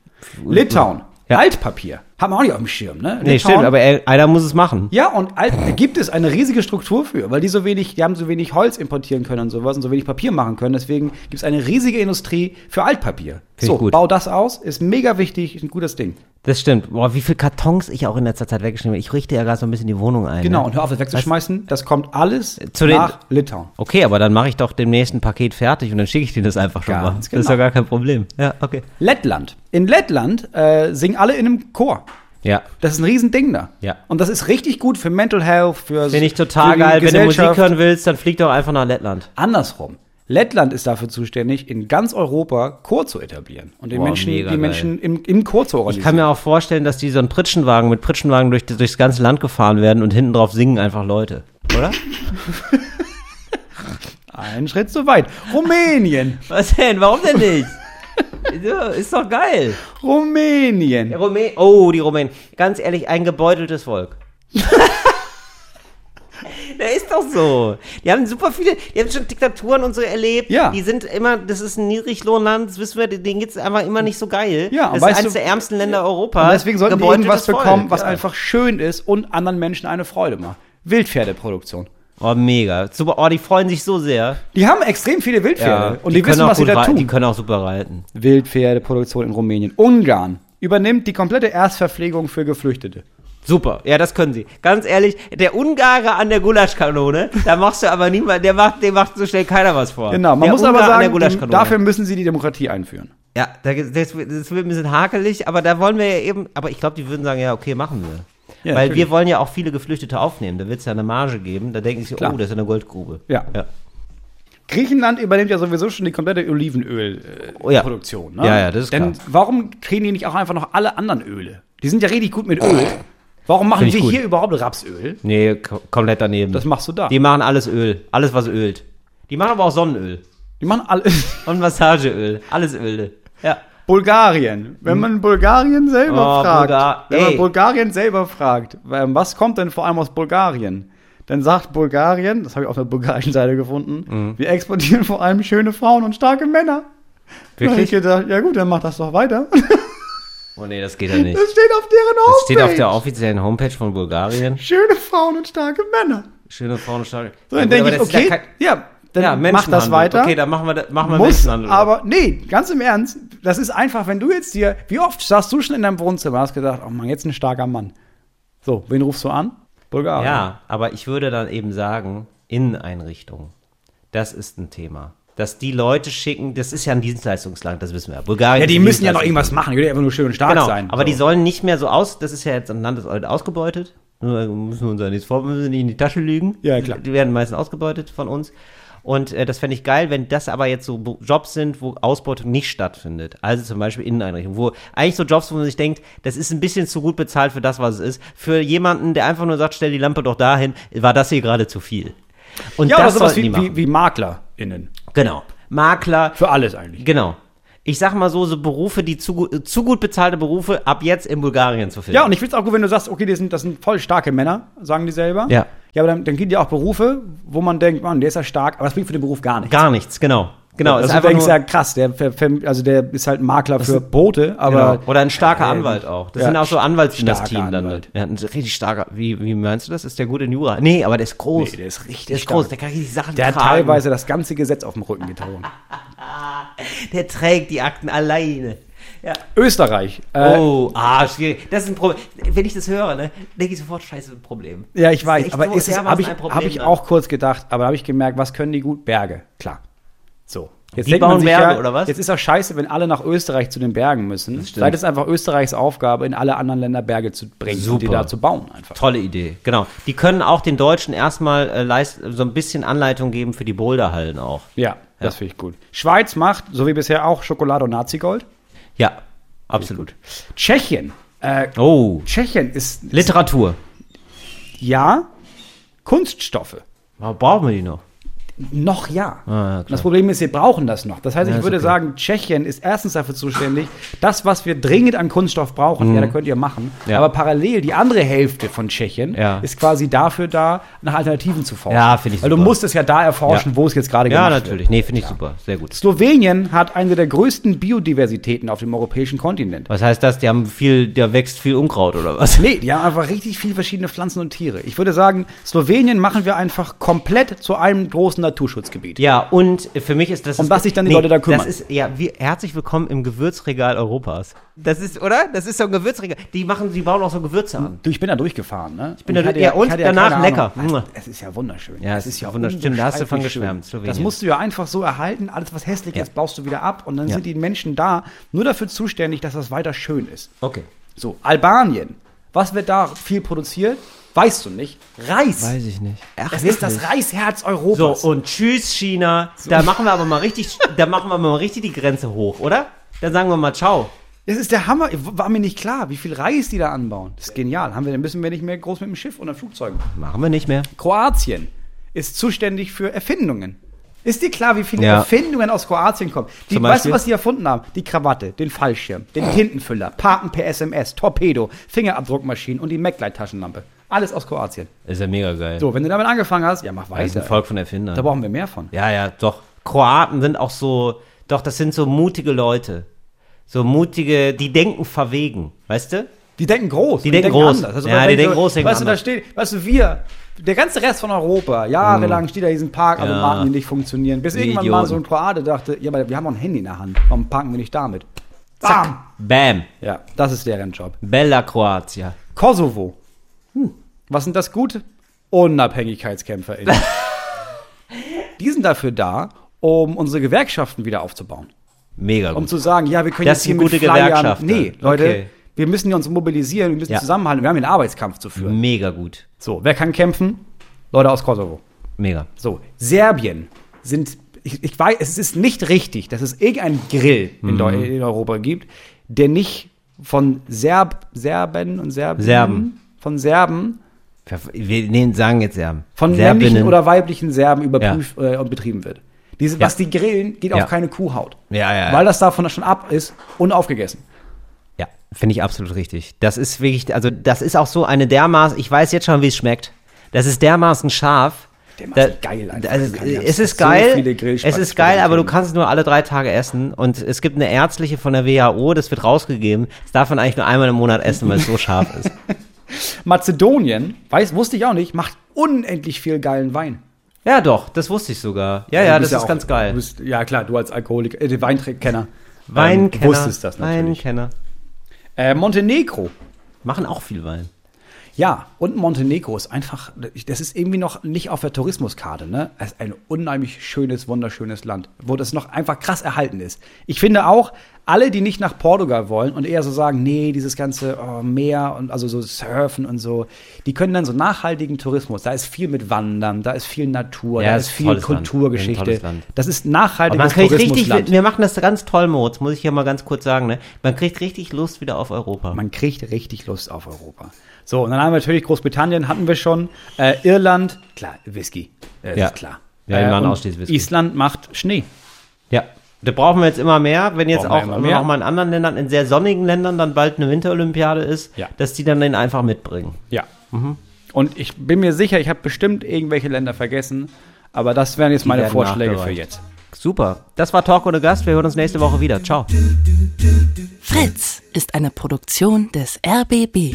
[SPEAKER 2] Litauen.
[SPEAKER 1] Ja.
[SPEAKER 2] Altpapier. Haben wir auch nicht auf dem Schirm, ne?
[SPEAKER 1] nee,
[SPEAKER 2] Litauen-
[SPEAKER 1] stimmt, aber er, einer muss es machen.
[SPEAKER 2] Ja, und alt, da gibt es eine riesige Struktur für, weil die so wenig, die haben so wenig Holz importieren können und sowas und so wenig Papier machen können. Deswegen gibt es eine riesige Industrie für Altpapier.
[SPEAKER 1] ich
[SPEAKER 2] so,
[SPEAKER 1] gut.
[SPEAKER 2] bau das aus, ist mega wichtig, ist ein gutes Ding.
[SPEAKER 1] Das stimmt. Boah, wie viele Kartons ich auch in letzter Zeit weggeschrieben habe. Ich richte ja gerade so ein bisschen die Wohnung ein.
[SPEAKER 2] Genau,
[SPEAKER 1] Ne?
[SPEAKER 2] und hör auf, das wegzuschmeißen, das kommt alles
[SPEAKER 1] Zu den-
[SPEAKER 2] nach Litauen.
[SPEAKER 1] Okay, aber dann mache ich doch demnächst ein Paket fertig und dann schicke ich dir das einfach schon
[SPEAKER 2] Ganz
[SPEAKER 1] mal. Das ist
[SPEAKER 2] genau.
[SPEAKER 1] ja gar kein Problem. Ja, okay.
[SPEAKER 2] Lettland. In Lettland äh, singen alle in einem Chor.
[SPEAKER 1] Ja.
[SPEAKER 2] Das ist ein Riesending da.
[SPEAKER 1] Ja.
[SPEAKER 2] Und das ist richtig gut für Mental Health, für
[SPEAKER 1] Finde ich total
[SPEAKER 2] für
[SPEAKER 1] geil. Wenn du Musik hören willst, dann flieg doch einfach nach Lettland.
[SPEAKER 2] Andersrum. Lettland ist dafür zuständig, in ganz Europa Chor zu etablieren und den
[SPEAKER 1] Boah,
[SPEAKER 2] Menschen, die. Menschen im, im Chor zu
[SPEAKER 1] Ich
[SPEAKER 2] organisieren.
[SPEAKER 1] kann mir auch vorstellen, dass die so einen Pritschenwagen mit Pritschenwagen durch, durchs ganze Land gefahren werden und hinten drauf singen einfach Leute. Oder?
[SPEAKER 2] Ein Schritt zu weit. Rumänien.
[SPEAKER 1] Was denn? Warum denn nicht? ist doch geil.
[SPEAKER 2] Rumänien.
[SPEAKER 1] Rumä oh, die Rumänen. Ganz ehrlich, ein gebeuteltes Volk. Der ist doch so. Die haben super viele, die haben schon Diktaturen und so erlebt.
[SPEAKER 2] Ja.
[SPEAKER 1] Die sind immer, das ist ein Niedriglohnland, das wissen wir, denen geht's einfach immer nicht so geil.
[SPEAKER 2] Ja,
[SPEAKER 1] das ist eines
[SPEAKER 2] du-
[SPEAKER 1] der ärmsten Länder Europas.
[SPEAKER 2] Und deswegen sollten wir
[SPEAKER 1] Gebeuteltes
[SPEAKER 2] irgendwas bekommen,
[SPEAKER 1] Volk,
[SPEAKER 2] was
[SPEAKER 1] ja.
[SPEAKER 2] einfach schön ist und anderen Menschen eine Freude macht. Wildpferdeproduktion.
[SPEAKER 1] Oh, mega. Super. Oh, die freuen sich so sehr.
[SPEAKER 2] Die haben extrem viele Wildpferde und die,
[SPEAKER 1] können
[SPEAKER 2] wissen,
[SPEAKER 1] auch
[SPEAKER 2] was sie da tun.
[SPEAKER 1] Die können auch super reiten.
[SPEAKER 2] Wildpferdeproduktion in Rumänien. Ungarn übernimmt die komplette Erstverpflegung für Geflüchtete.
[SPEAKER 1] Super, ja, das können sie. Ganz ehrlich, der Ungare an der Gulaschkanone, da machst du aber niemand, der macht, dem macht so schnell keiner was vor.
[SPEAKER 2] Genau, man
[SPEAKER 1] der
[SPEAKER 2] muss
[SPEAKER 1] Ungar
[SPEAKER 2] aber sagen,
[SPEAKER 1] Gulaschkanone.
[SPEAKER 2] dafür müssen sie die Demokratie einführen.
[SPEAKER 1] Ja, da, das, das wird ein bisschen hakelig, aber da wollen wir ja eben, aber ich glaube, die würden sagen, ja, okay, machen wir.
[SPEAKER 2] Ja,
[SPEAKER 1] Weil
[SPEAKER 2] natürlich.
[SPEAKER 1] wir wollen ja auch viele Geflüchtete aufnehmen, da wird es ja eine Marge geben, da denken sie,
[SPEAKER 2] Klar.
[SPEAKER 1] oh, das ist eine Goldgrube.
[SPEAKER 2] Ja.
[SPEAKER 1] ja.
[SPEAKER 2] Griechenland übernimmt ja sowieso schon die komplette Olivenölproduktion.
[SPEAKER 1] Oh ja.
[SPEAKER 2] Ne?
[SPEAKER 1] Ja, ja, das ist
[SPEAKER 2] Denn
[SPEAKER 1] klar.
[SPEAKER 2] warum kriegen die nicht auch einfach noch alle anderen Öle? Die sind ja richtig gut mit Öl. Warum machen wir
[SPEAKER 1] gut.
[SPEAKER 2] hier überhaupt Rapsöl?
[SPEAKER 1] Nee, ko- komplett daneben.
[SPEAKER 2] Das machst du da.
[SPEAKER 1] Die machen alles Öl, alles was ölt. Die machen aber auch Sonnenöl
[SPEAKER 2] Die machen alle.
[SPEAKER 1] und Massageöl, alles Öl. Ja.
[SPEAKER 2] Bulgarien. Wenn man Bulgarien selber
[SPEAKER 1] Oh,
[SPEAKER 2] fragt,
[SPEAKER 1] Bulgar-
[SPEAKER 2] wenn man
[SPEAKER 1] Ey.
[SPEAKER 2] Bulgarien selber fragt, ähm, was kommt denn vor allem aus Bulgarien? Dann sagt Bulgarien, das habe ich auf der bulgarischen Seite gefunden,
[SPEAKER 1] Mhm.
[SPEAKER 2] wir exportieren vor allem schöne Frauen und starke Männer. Da hab ich
[SPEAKER 1] Wirklich?
[SPEAKER 2] gedacht, ja gut, dann mach das doch weiter.
[SPEAKER 1] Oh nee, das geht ja nicht.
[SPEAKER 2] Das steht auf deren Homepage.
[SPEAKER 1] Das steht auf der offiziellen Homepage von Bulgarien.
[SPEAKER 2] Schöne Frauen und starke Männer.
[SPEAKER 1] Schöne Frauen stark.
[SPEAKER 2] So, dann denke ich, okay, ja, dann
[SPEAKER 1] ja,
[SPEAKER 2] mach das weiter.
[SPEAKER 1] Okay, dann machen wir, machen wir
[SPEAKER 2] muss,
[SPEAKER 1] Menschenhandel.
[SPEAKER 2] aber nee, ganz im Ernst, das ist einfach, wenn du jetzt dir, wie oft saßt du schon in deinem Wohnzimmer, hast gedacht, oh Mann, jetzt ein starker Mann. So, wen rufst du an? Bulgarien.
[SPEAKER 1] Ja, aber ich würde dann eben sagen, Inneneinrichtungen. Das ist ein Thema. Dass die Leute schicken, das ist ja ein Dienstleistungsland, das wissen wir. Bulgarien
[SPEAKER 2] Ja, die müssen ja noch irgendwas machen, die können ja einfach nur schön und stark
[SPEAKER 1] Genau,
[SPEAKER 2] sein.
[SPEAKER 1] aber
[SPEAKER 2] so.
[SPEAKER 1] die sollen nicht mehr so aus, das ist ja jetzt ein Land, das ausgebeutet. Nur müssen wir uns ja nichts vor, müssen nicht in die Tasche lügen.
[SPEAKER 2] Ja, klar.
[SPEAKER 1] Die werden meistens ausgebeutet von uns. Und äh, das fände ich geil, wenn das aber jetzt so Jobs sind, wo Ausbeutung nicht stattfindet. Also zum Beispiel Inneneinrichtungen, wo eigentlich so Jobs, wo man sich denkt, das ist ein bisschen zu gut bezahlt für das, was es ist. Für jemanden, der einfach nur sagt, stell die Lampe doch dahin, war das hier gerade zu viel. Und
[SPEAKER 2] ja,
[SPEAKER 1] das
[SPEAKER 2] sowas
[SPEAKER 1] sollten die
[SPEAKER 2] wie, wie, wie MaklerInnen.
[SPEAKER 1] Genau. Makler,
[SPEAKER 2] Für alles eigentlich.
[SPEAKER 1] genau. Ich sag mal so, so Berufe, die zu, gut- zu gut bezahlte Berufe, ab jetzt in Bulgarien zu finden.
[SPEAKER 2] Ja, und ich finde es auch gut, wenn du sagst, okay, das sind, das sind voll starke Männer, sagen die selber.
[SPEAKER 1] Ja.
[SPEAKER 2] Ja, aber dann, dann gibt ja auch Berufe, wo man denkt, Mann, der ist ja stark, aber das bringt für den Beruf gar nichts.
[SPEAKER 1] Gar nichts, genau. Genau,
[SPEAKER 2] also
[SPEAKER 1] ist einfach
[SPEAKER 2] denkst
[SPEAKER 1] nur,
[SPEAKER 2] ja krass, der, also der ist halt ein Makler für Boote, aber
[SPEAKER 1] genau. Oder ein starker
[SPEAKER 2] Ja,
[SPEAKER 1] Anwalt auch. Das
[SPEAKER 2] ja,
[SPEAKER 1] sind auch so Anwaltsdynastien dann.
[SPEAKER 2] Anwalt.
[SPEAKER 1] Ja, ein richtig starker. Wie, wie meinst du das? Ist der gut in Jura? Nee, aber der ist groß.
[SPEAKER 2] Nee, der ist richtig
[SPEAKER 1] Der ist groß, der kann richtig Sachen
[SPEAKER 2] der hat
[SPEAKER 1] tragen.
[SPEAKER 2] teilweise das ganze Gesetz auf dem Rücken getragen.
[SPEAKER 1] Der trägt die Akten alleine. Ja.
[SPEAKER 2] Österreich. Äh,
[SPEAKER 1] Oh, ah, schwierig. Das ist ein Problem. Wenn ich das höre, ne, denke ich sofort, scheiße, ein Problem.
[SPEAKER 2] Ja, ich weiß, aber
[SPEAKER 1] so
[SPEAKER 2] habe ich, hab ich auch kurz gedacht, aber habe ich gemerkt, was können die gut? Berge, klar. So. Jetzt
[SPEAKER 1] Die bauen
[SPEAKER 2] sich
[SPEAKER 1] Berge,
[SPEAKER 2] ja,
[SPEAKER 1] oder was?
[SPEAKER 2] Jetzt ist auch scheiße, wenn alle nach Österreich zu den Bergen müssen. Seid es einfach Österreichs Aufgabe, in alle anderen Länder Berge zu bringen und die
[SPEAKER 1] Super.
[SPEAKER 2] da zu bauen einfach.
[SPEAKER 1] Tolle Idee, genau. Die können auch den Deutschen erstmal äh, so ein bisschen Anleitung geben für die Boulderhallen auch.
[SPEAKER 2] Ja, das finde ich gut. Schweiz macht, so wie bisher auch, Schokolade und Nazigold.
[SPEAKER 1] Ja, absolut.
[SPEAKER 2] Tschechien Äh,
[SPEAKER 1] Oh,
[SPEAKER 2] Tschechien ist,
[SPEAKER 1] Literatur.
[SPEAKER 2] ja, Kunststoffe.
[SPEAKER 1] Aber brauchen wir die noch?
[SPEAKER 2] Noch ja.
[SPEAKER 1] Ah, ja,
[SPEAKER 2] das Problem ist, wir brauchen das noch. Das heißt,
[SPEAKER 1] Ja,
[SPEAKER 2] ich würde
[SPEAKER 1] okay.
[SPEAKER 2] sagen, Tschechien ist erstens dafür zuständig, das, was wir dringend an Kunststoff brauchen, ja, da könnt ihr machen.
[SPEAKER 1] Mhm. Ja.
[SPEAKER 2] Aber parallel, die andere Hälfte von Tschechien
[SPEAKER 1] Ja.
[SPEAKER 2] ist quasi dafür da, nach Alternativen zu forschen.
[SPEAKER 1] Ja, finde ich
[SPEAKER 2] Weil du
[SPEAKER 1] super.
[SPEAKER 2] musst es ja da erforschen,
[SPEAKER 1] Ja.
[SPEAKER 2] wo es jetzt gerade
[SPEAKER 1] Ja,
[SPEAKER 2] gemacht
[SPEAKER 1] natürlich.
[SPEAKER 2] wird.
[SPEAKER 1] Nee, finde ich super. Sehr gut.
[SPEAKER 2] Slowenien hat eine der größten Biodiversitäten auf dem europäischen Kontinent.
[SPEAKER 1] Was heißt das? Die haben viel, da wächst viel Unkraut oder was?
[SPEAKER 2] Nee, die haben einfach richtig viele verschiedene Pflanzen und Tiere. Ich würde sagen, Slowenien machen wir einfach komplett zu einem großen Naturschutzgebiet.
[SPEAKER 1] Ja, und für mich ist das.
[SPEAKER 2] Um was sich dann die Leute da kümmern.
[SPEAKER 1] Das ist, ja, wie, herzlich willkommen im Gewürzregal Europas. Das ist, oder? Das ist so ein Gewürzregal. Die machen, die bauen auch so Gewürze an.
[SPEAKER 2] Du, ich bin da durchgefahren, ne? Ich
[SPEAKER 1] bin da durch- ja, und danach lecker.
[SPEAKER 2] Es ist ja wunderschön.
[SPEAKER 1] Ja,
[SPEAKER 2] es ist ja
[SPEAKER 1] wunderschön. Stimmt, da hast du von geschwärmt.
[SPEAKER 2] Das musst du ja einfach so erhalten. Alles, was hässlich
[SPEAKER 1] Ja.
[SPEAKER 2] ist, baust du wieder ab. Und dann
[SPEAKER 1] Ja.
[SPEAKER 2] sind die Menschen da nur dafür zuständig, dass das weiter schön ist.
[SPEAKER 1] Okay.
[SPEAKER 2] So, Albanien. Was wird da viel produziert? Weißt du nicht. Reis.
[SPEAKER 1] Weiß ich nicht. Ach,
[SPEAKER 2] es ist das Reisherz
[SPEAKER 1] So,
[SPEAKER 2] Europas.
[SPEAKER 1] und tschüss, China. Da machen wir aber mal richtig, da machen wir mal richtig die Grenze hoch, oder? Dann sagen wir mal ciao.
[SPEAKER 2] Das ist der Hammer. War mir nicht klar, wie viel Reis die da anbauen. Das ist genial. Haben wir, dann müssen wir nicht mehr groß mit dem Schiff oder Flugzeugen.
[SPEAKER 1] Machen wir nicht mehr.
[SPEAKER 2] Kroatien ist zuständig für Erfindungen. Ist dir klar, wie viele
[SPEAKER 1] Ja.
[SPEAKER 2] Erfindungen aus Kroatien kommen? Die, weißt du, was die erfunden haben? Die Krawatte, den Fallschirm, den Tintenfüller, Parken per SMS, Torpedo, Fingerabdruckmaschinen und die MacLight-Taschenlampe. Alles aus Kroatien.
[SPEAKER 1] Ist ja mega geil.
[SPEAKER 2] So, wenn du damit angefangen hast, ja, mach
[SPEAKER 1] das ist
[SPEAKER 2] weiter.
[SPEAKER 1] ein Volk von Erfindern.
[SPEAKER 2] Da brauchen wir mehr von.
[SPEAKER 1] Ja, ja, doch. Kroaten sind auch so, doch, das sind so mutige Leute. So mutige, die denken verwegen, weißt du?
[SPEAKER 2] Die denken groß.
[SPEAKER 1] Die denken groß.
[SPEAKER 2] anders. Also,
[SPEAKER 1] Ja, die denken groß, denken
[SPEAKER 2] Weißt du, da
[SPEAKER 1] anders.
[SPEAKER 2] steht, weißt du, wir, der ganze Rest von Europa, jahrelang steht da diesen Parkautomaten,
[SPEAKER 1] Ja.
[SPEAKER 2] die nicht funktionieren. Bis
[SPEAKER 1] Die
[SPEAKER 2] irgendwann mal
[SPEAKER 1] Idioten.
[SPEAKER 2] so ein Kroate dachte, ja, aber wir haben auch ein Handy in der Hand. Warum parken wir nicht damit? Bam!
[SPEAKER 1] Bam.
[SPEAKER 2] Ja, das ist deren Job.
[SPEAKER 1] Bella Kroatia.
[SPEAKER 2] Kosovo. Was sind das gut? UnabhängigkeitskämpferInnen. die sind dafür da, um unsere Gewerkschaften wieder aufzubauen.
[SPEAKER 1] Mega
[SPEAKER 2] Um
[SPEAKER 1] gut.
[SPEAKER 2] zu sagen, ja, wir können
[SPEAKER 1] Das
[SPEAKER 2] jetzt hier
[SPEAKER 1] gute
[SPEAKER 2] mit Flyern.
[SPEAKER 1] Gewerkschafter.
[SPEAKER 2] Nee, Leute,
[SPEAKER 1] Okay.
[SPEAKER 2] wir müssen uns mobilisieren, wir müssen
[SPEAKER 1] Ja.
[SPEAKER 2] zusammenhalten. Wir haben einen Arbeitskampf zu führen.
[SPEAKER 1] Mega gut.
[SPEAKER 2] So, wer kann kämpfen? Leute aus Kosovo.
[SPEAKER 1] Mega.
[SPEAKER 2] So, Serbien sind, ich, ich weiß, es ist nicht richtig, dass es irgendeinen Grill in,
[SPEAKER 1] Mhm.
[SPEAKER 2] in Europa gibt, der nicht von Serb, Serben und Serben,
[SPEAKER 1] Serben.
[SPEAKER 2] von Serben,
[SPEAKER 1] Wir nee, sagen jetzt ja.
[SPEAKER 2] von
[SPEAKER 1] Serbinnen.
[SPEAKER 2] männlichen oder weiblichen Serben überprüft äh, und betrieben wird. Diese,
[SPEAKER 1] Ja.
[SPEAKER 2] Was die grillen, geht
[SPEAKER 1] Ja.
[SPEAKER 2] auf keine Kuhhaut.
[SPEAKER 1] Ja, ja, ja.
[SPEAKER 2] Weil das davon schon ab ist und aufgegessen.
[SPEAKER 1] Ja, finde ich absolut richtig. Das ist wirklich, also das ist auch so eine dermaßen, ich weiß jetzt schon, wie es schmeckt. Das ist dermaßen scharf.
[SPEAKER 2] Dermaßen geil einfach.
[SPEAKER 1] Also,
[SPEAKER 2] ja
[SPEAKER 1] es ist
[SPEAKER 2] so
[SPEAKER 1] geil, es ist geil, aber du kannst es nur alle drei Tage essen. Und es gibt eine ärztliche von der WHO, das wird rausgegeben. Das darf man eigentlich nur einmal im Monat essen, weil es so scharf ist.
[SPEAKER 2] Mazedonien, weiß, wusste ich auch nicht, macht unendlich viel geilen Wein.
[SPEAKER 1] Ja, doch, das wusste ich sogar. Ja, ja, das
[SPEAKER 2] bist
[SPEAKER 1] ist
[SPEAKER 2] auch-
[SPEAKER 1] ganz geil.
[SPEAKER 2] bist, ja, klar, du als Alkoholiker, äh, Weinkenner.
[SPEAKER 1] Weinkenner.
[SPEAKER 2] Ähm, wusstest das natürlich.
[SPEAKER 1] Weinkenner.
[SPEAKER 2] Äh, Montenegro.
[SPEAKER 1] Machen auch viel Wein.
[SPEAKER 2] Ja, und Montenegro ist einfach, das ist irgendwie noch nicht auf der Tourismuskarte, ne? Es ist ein unheimlich schönes, wunderschönes Land, wo das noch einfach krass erhalten ist. Ich finde auch, alle, die nicht nach Portugal wollen und eher so sagen, nee, dieses ganze oh, Meer und also so Surfen und so, die können dann so nachhaltigen Tourismus. Da ist viel mit Wandern, da ist viel Natur,
[SPEAKER 1] Ja,
[SPEAKER 2] da
[SPEAKER 1] ist
[SPEAKER 2] viel
[SPEAKER 1] Land.
[SPEAKER 2] Kulturgeschichte.
[SPEAKER 1] Land.
[SPEAKER 2] Das ist
[SPEAKER 1] Und
[SPEAKER 2] nachhaltiges
[SPEAKER 1] man kriegt richtig, wir machen das ganz toll, Moritz, muss ich hier mal ganz kurz sagen, ne? Man kriegt richtig Lust wieder auf Europa.
[SPEAKER 2] Man kriegt richtig Lust auf Europa. So, und dann haben wir natürlich Großbritannien, hatten wir schon. Äh, Irland, klar, Whisky. Äh,
[SPEAKER 1] Ja.
[SPEAKER 2] ist klar.
[SPEAKER 1] Ja, die machen
[SPEAKER 2] und
[SPEAKER 1] ausschließlich Whisky.
[SPEAKER 2] Island macht Schnee.
[SPEAKER 1] Ja. Da brauchen wir jetzt immer mehr, wenn jetzt
[SPEAKER 2] Brauchen
[SPEAKER 1] auch,
[SPEAKER 2] immer
[SPEAKER 1] wenn auch mal in anderen Ländern, in sehr sonnigen Ländern dann bald eine Winterolympiade ist,
[SPEAKER 2] Ja.
[SPEAKER 1] dass die dann den einfach mitbringen.
[SPEAKER 2] Ja. Und ich bin mir sicher, ich habe bestimmt irgendwelche Länder vergessen, aber das wären jetzt meine
[SPEAKER 1] werden
[SPEAKER 2] Vorschläge für jetzt.
[SPEAKER 1] Super. Das war Talk ohne Gast. Wir hören uns nächste Woche wieder. Ciao.
[SPEAKER 3] Fritz ist eine Produktion des RBB.